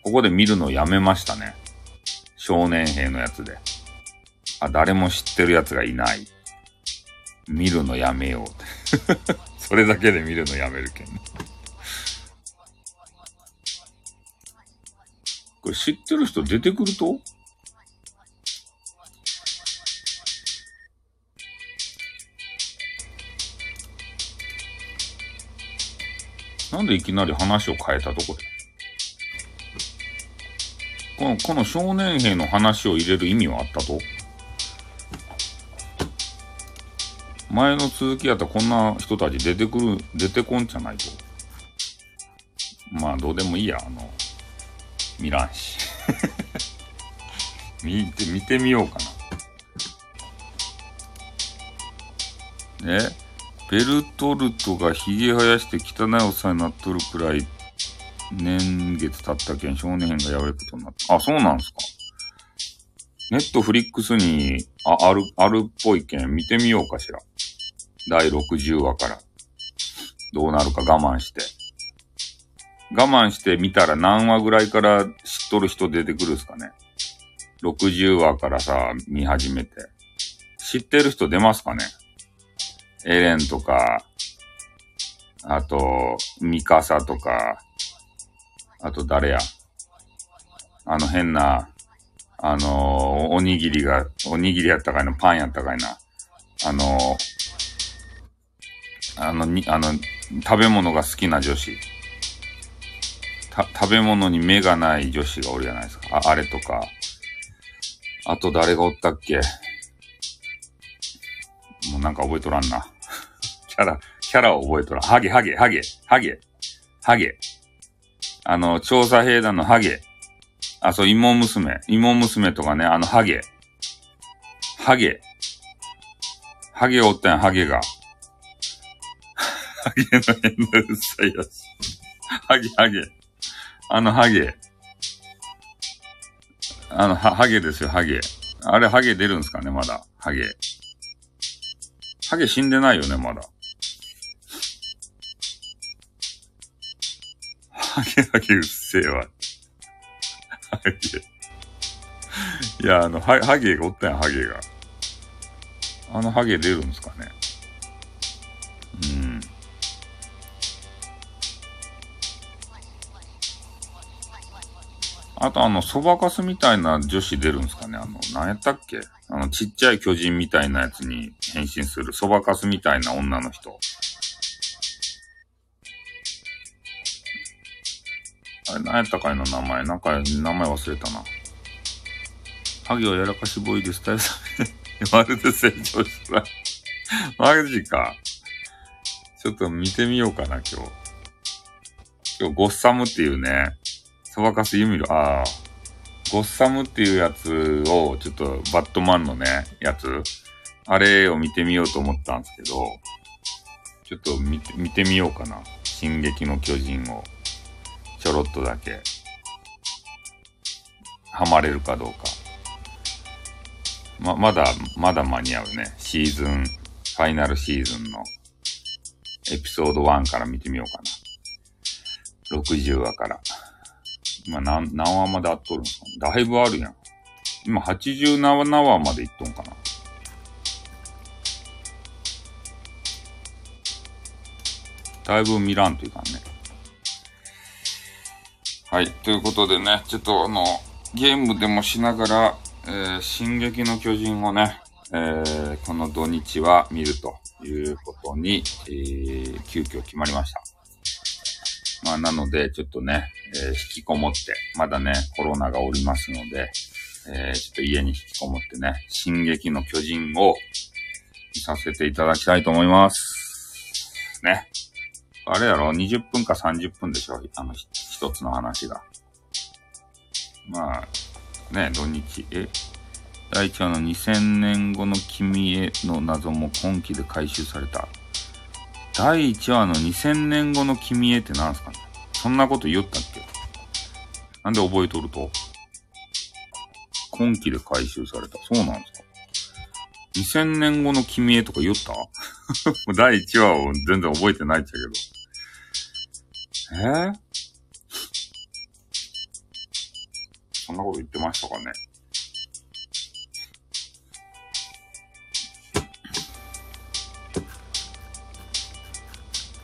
ここで見るのやめましたね。少年兵のやつで。あ、誰も知ってるやつがいない。見るのやめよう。[LAUGHS] それだけで見るのやめるけんね。これ知ってる人出てくると？なんでいきなり話を変えたとこでこの、この少年兵の話を入れる意味はあったと？前の続きやったらこんな人たち出てくる、出てこんじゃないと。まあ、どうでもいいや、あの、見らんし。[LAUGHS] 見て、見てみようかな。え？ベルトルトがヒゲ生やして汚いおっさんになっとるくらい、年月経ったけん少年編がやばいことになった。あ、そうなんですかネットフリックスに、あ、ある、あるっぽいけん見てみようかしら。第60話から。どうなるか我慢して。我慢して見たら何話ぐらいから知っとる人出てくるんすかね。60話からさ、見始めて。知ってる人出ますかねエレンとか、あと、ミカサとか、あと誰やあの変な、あのー、おにぎりが、おにぎりやったかいな、パンやったかいな。あのー、あの、に、あの、食べ物が好きな女子。た、食べ物に目がない女子がおるじゃないですか。あ、あれとか。あと誰がおったっけもうなんか覚えとらんな。[LAUGHS] キャラ、キャラを覚えとらん。ハゲ、ハゲ、ハゲ、ハゲ、ハゲ。あの、調査兵団のハゲ。あ、そう、芋娘。芋娘とかね、あの、ハゲ。ハゲ。ハゲおったんや、ハゲが。ハゲの変なうるさいやつ。ハゲ、ハゲ。あの、ハゲ。あの、は、ハゲですよ、ハゲ。あれ、ハゲ出るんすかね、まだ。ハゲ。ハゲ死んでないよね、まだ。ハゲハゲうっせえわ。ハゲ。いや、あの、ハハゲがおったやん、ハゲが。あのハゲ出るんすかね。あとあの、そばかすみたいな女子出るんですかねあの、何やったっけ？あの、ちっちゃい巨人みたいなやつに変身する、そばかすみたいな女の人。あれ、何やったかいの名前？なんか、名前忘れたな。ハゲはやらかしボーイでスタイルさ [LAUGHS] まるで成長した。マジか。ちょっと見てみようかな、今日。今日、ゴッサムっていうね、そばかすユミル、ああ、ゴッサムっていうやつを、ちょっとバットマンのね、やつ、あれを見てみようと思ったんですけど、ちょっと見て、見てみようかな。進撃の巨人を、ちょろっとだけ、ハマれるかどうか。ま、まだ、まだ間に合うね。シーズン、ファイナルシーズンのエピソード1から見てみようかな。60話から。今何、何話まであっとるんかだいぶあるやん。今87話までいっとんかな。だいぶ見らんというかね。はい。ということでね、ちょっとあの、ゲームでもしながら、えー、進撃の巨人をね、えー、この土日は見るということに、えー、急遽決まりました。まあ、なので、ちょっとね、えー、引きこもって、まだね、コロナがおりますので、えー、ちょっと家に引きこもってね、進撃の巨人を見させていただきたいと思います。ね。あれやろ ?20 分か30分でしょ？あの、一つの話が。まあ、ね、土日、え第1話の2000年後の君への謎も今期で回収された。第1話の2000年後の君へって何すかねそんなこと言ったっけ？なんで覚えとると？今期で回収された。そうなんですか ?2000 年後の君へとか言った？[LAUGHS] 第1話を全然覚えてないっちゃけど。えー、そんなこと言ってましたかね？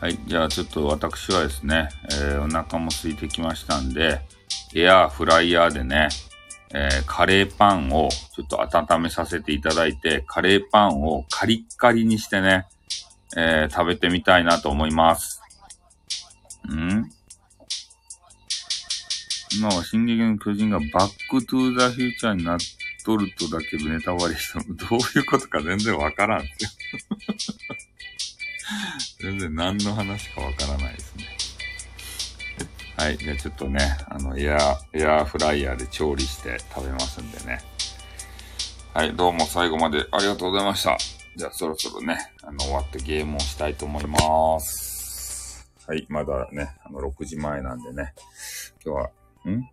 はい。じゃあちょっと私はですね、えー、お腹も空いてきましたんで、エアーフライヤーでね、えー、カレーパンをちょっと温めさせていただいて、カレーパンをカリッカリにしてね、えー、食べてみたいなと思います。ん？今は進撃の巨人がバックトゥーザフューチャーになっとるとだけネタバレしたの。どういうことか全然わからんすよ全然何の話かわからないですね。はい。じゃあちょっとね、あの、エア、エアフライヤーで調理して食べますんでね。はい。どうも最後までありがとうございました。じゃあそろそろね、あの、終わってゲームをしたいと思います。はい。まだね、あの、6時前なんでね。今日は、ん？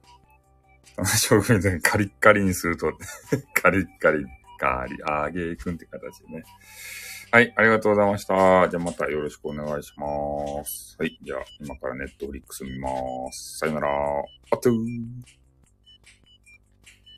[LAUGHS] 勝負でカリッカリにすると、[LAUGHS] カリッカリ、カリ、あげーくんって形でね。はい、ありがとうございました。じゃあまたよろしくお願いします。はい、じゃあ今からネットフリックス見ます。さよなら。あとー。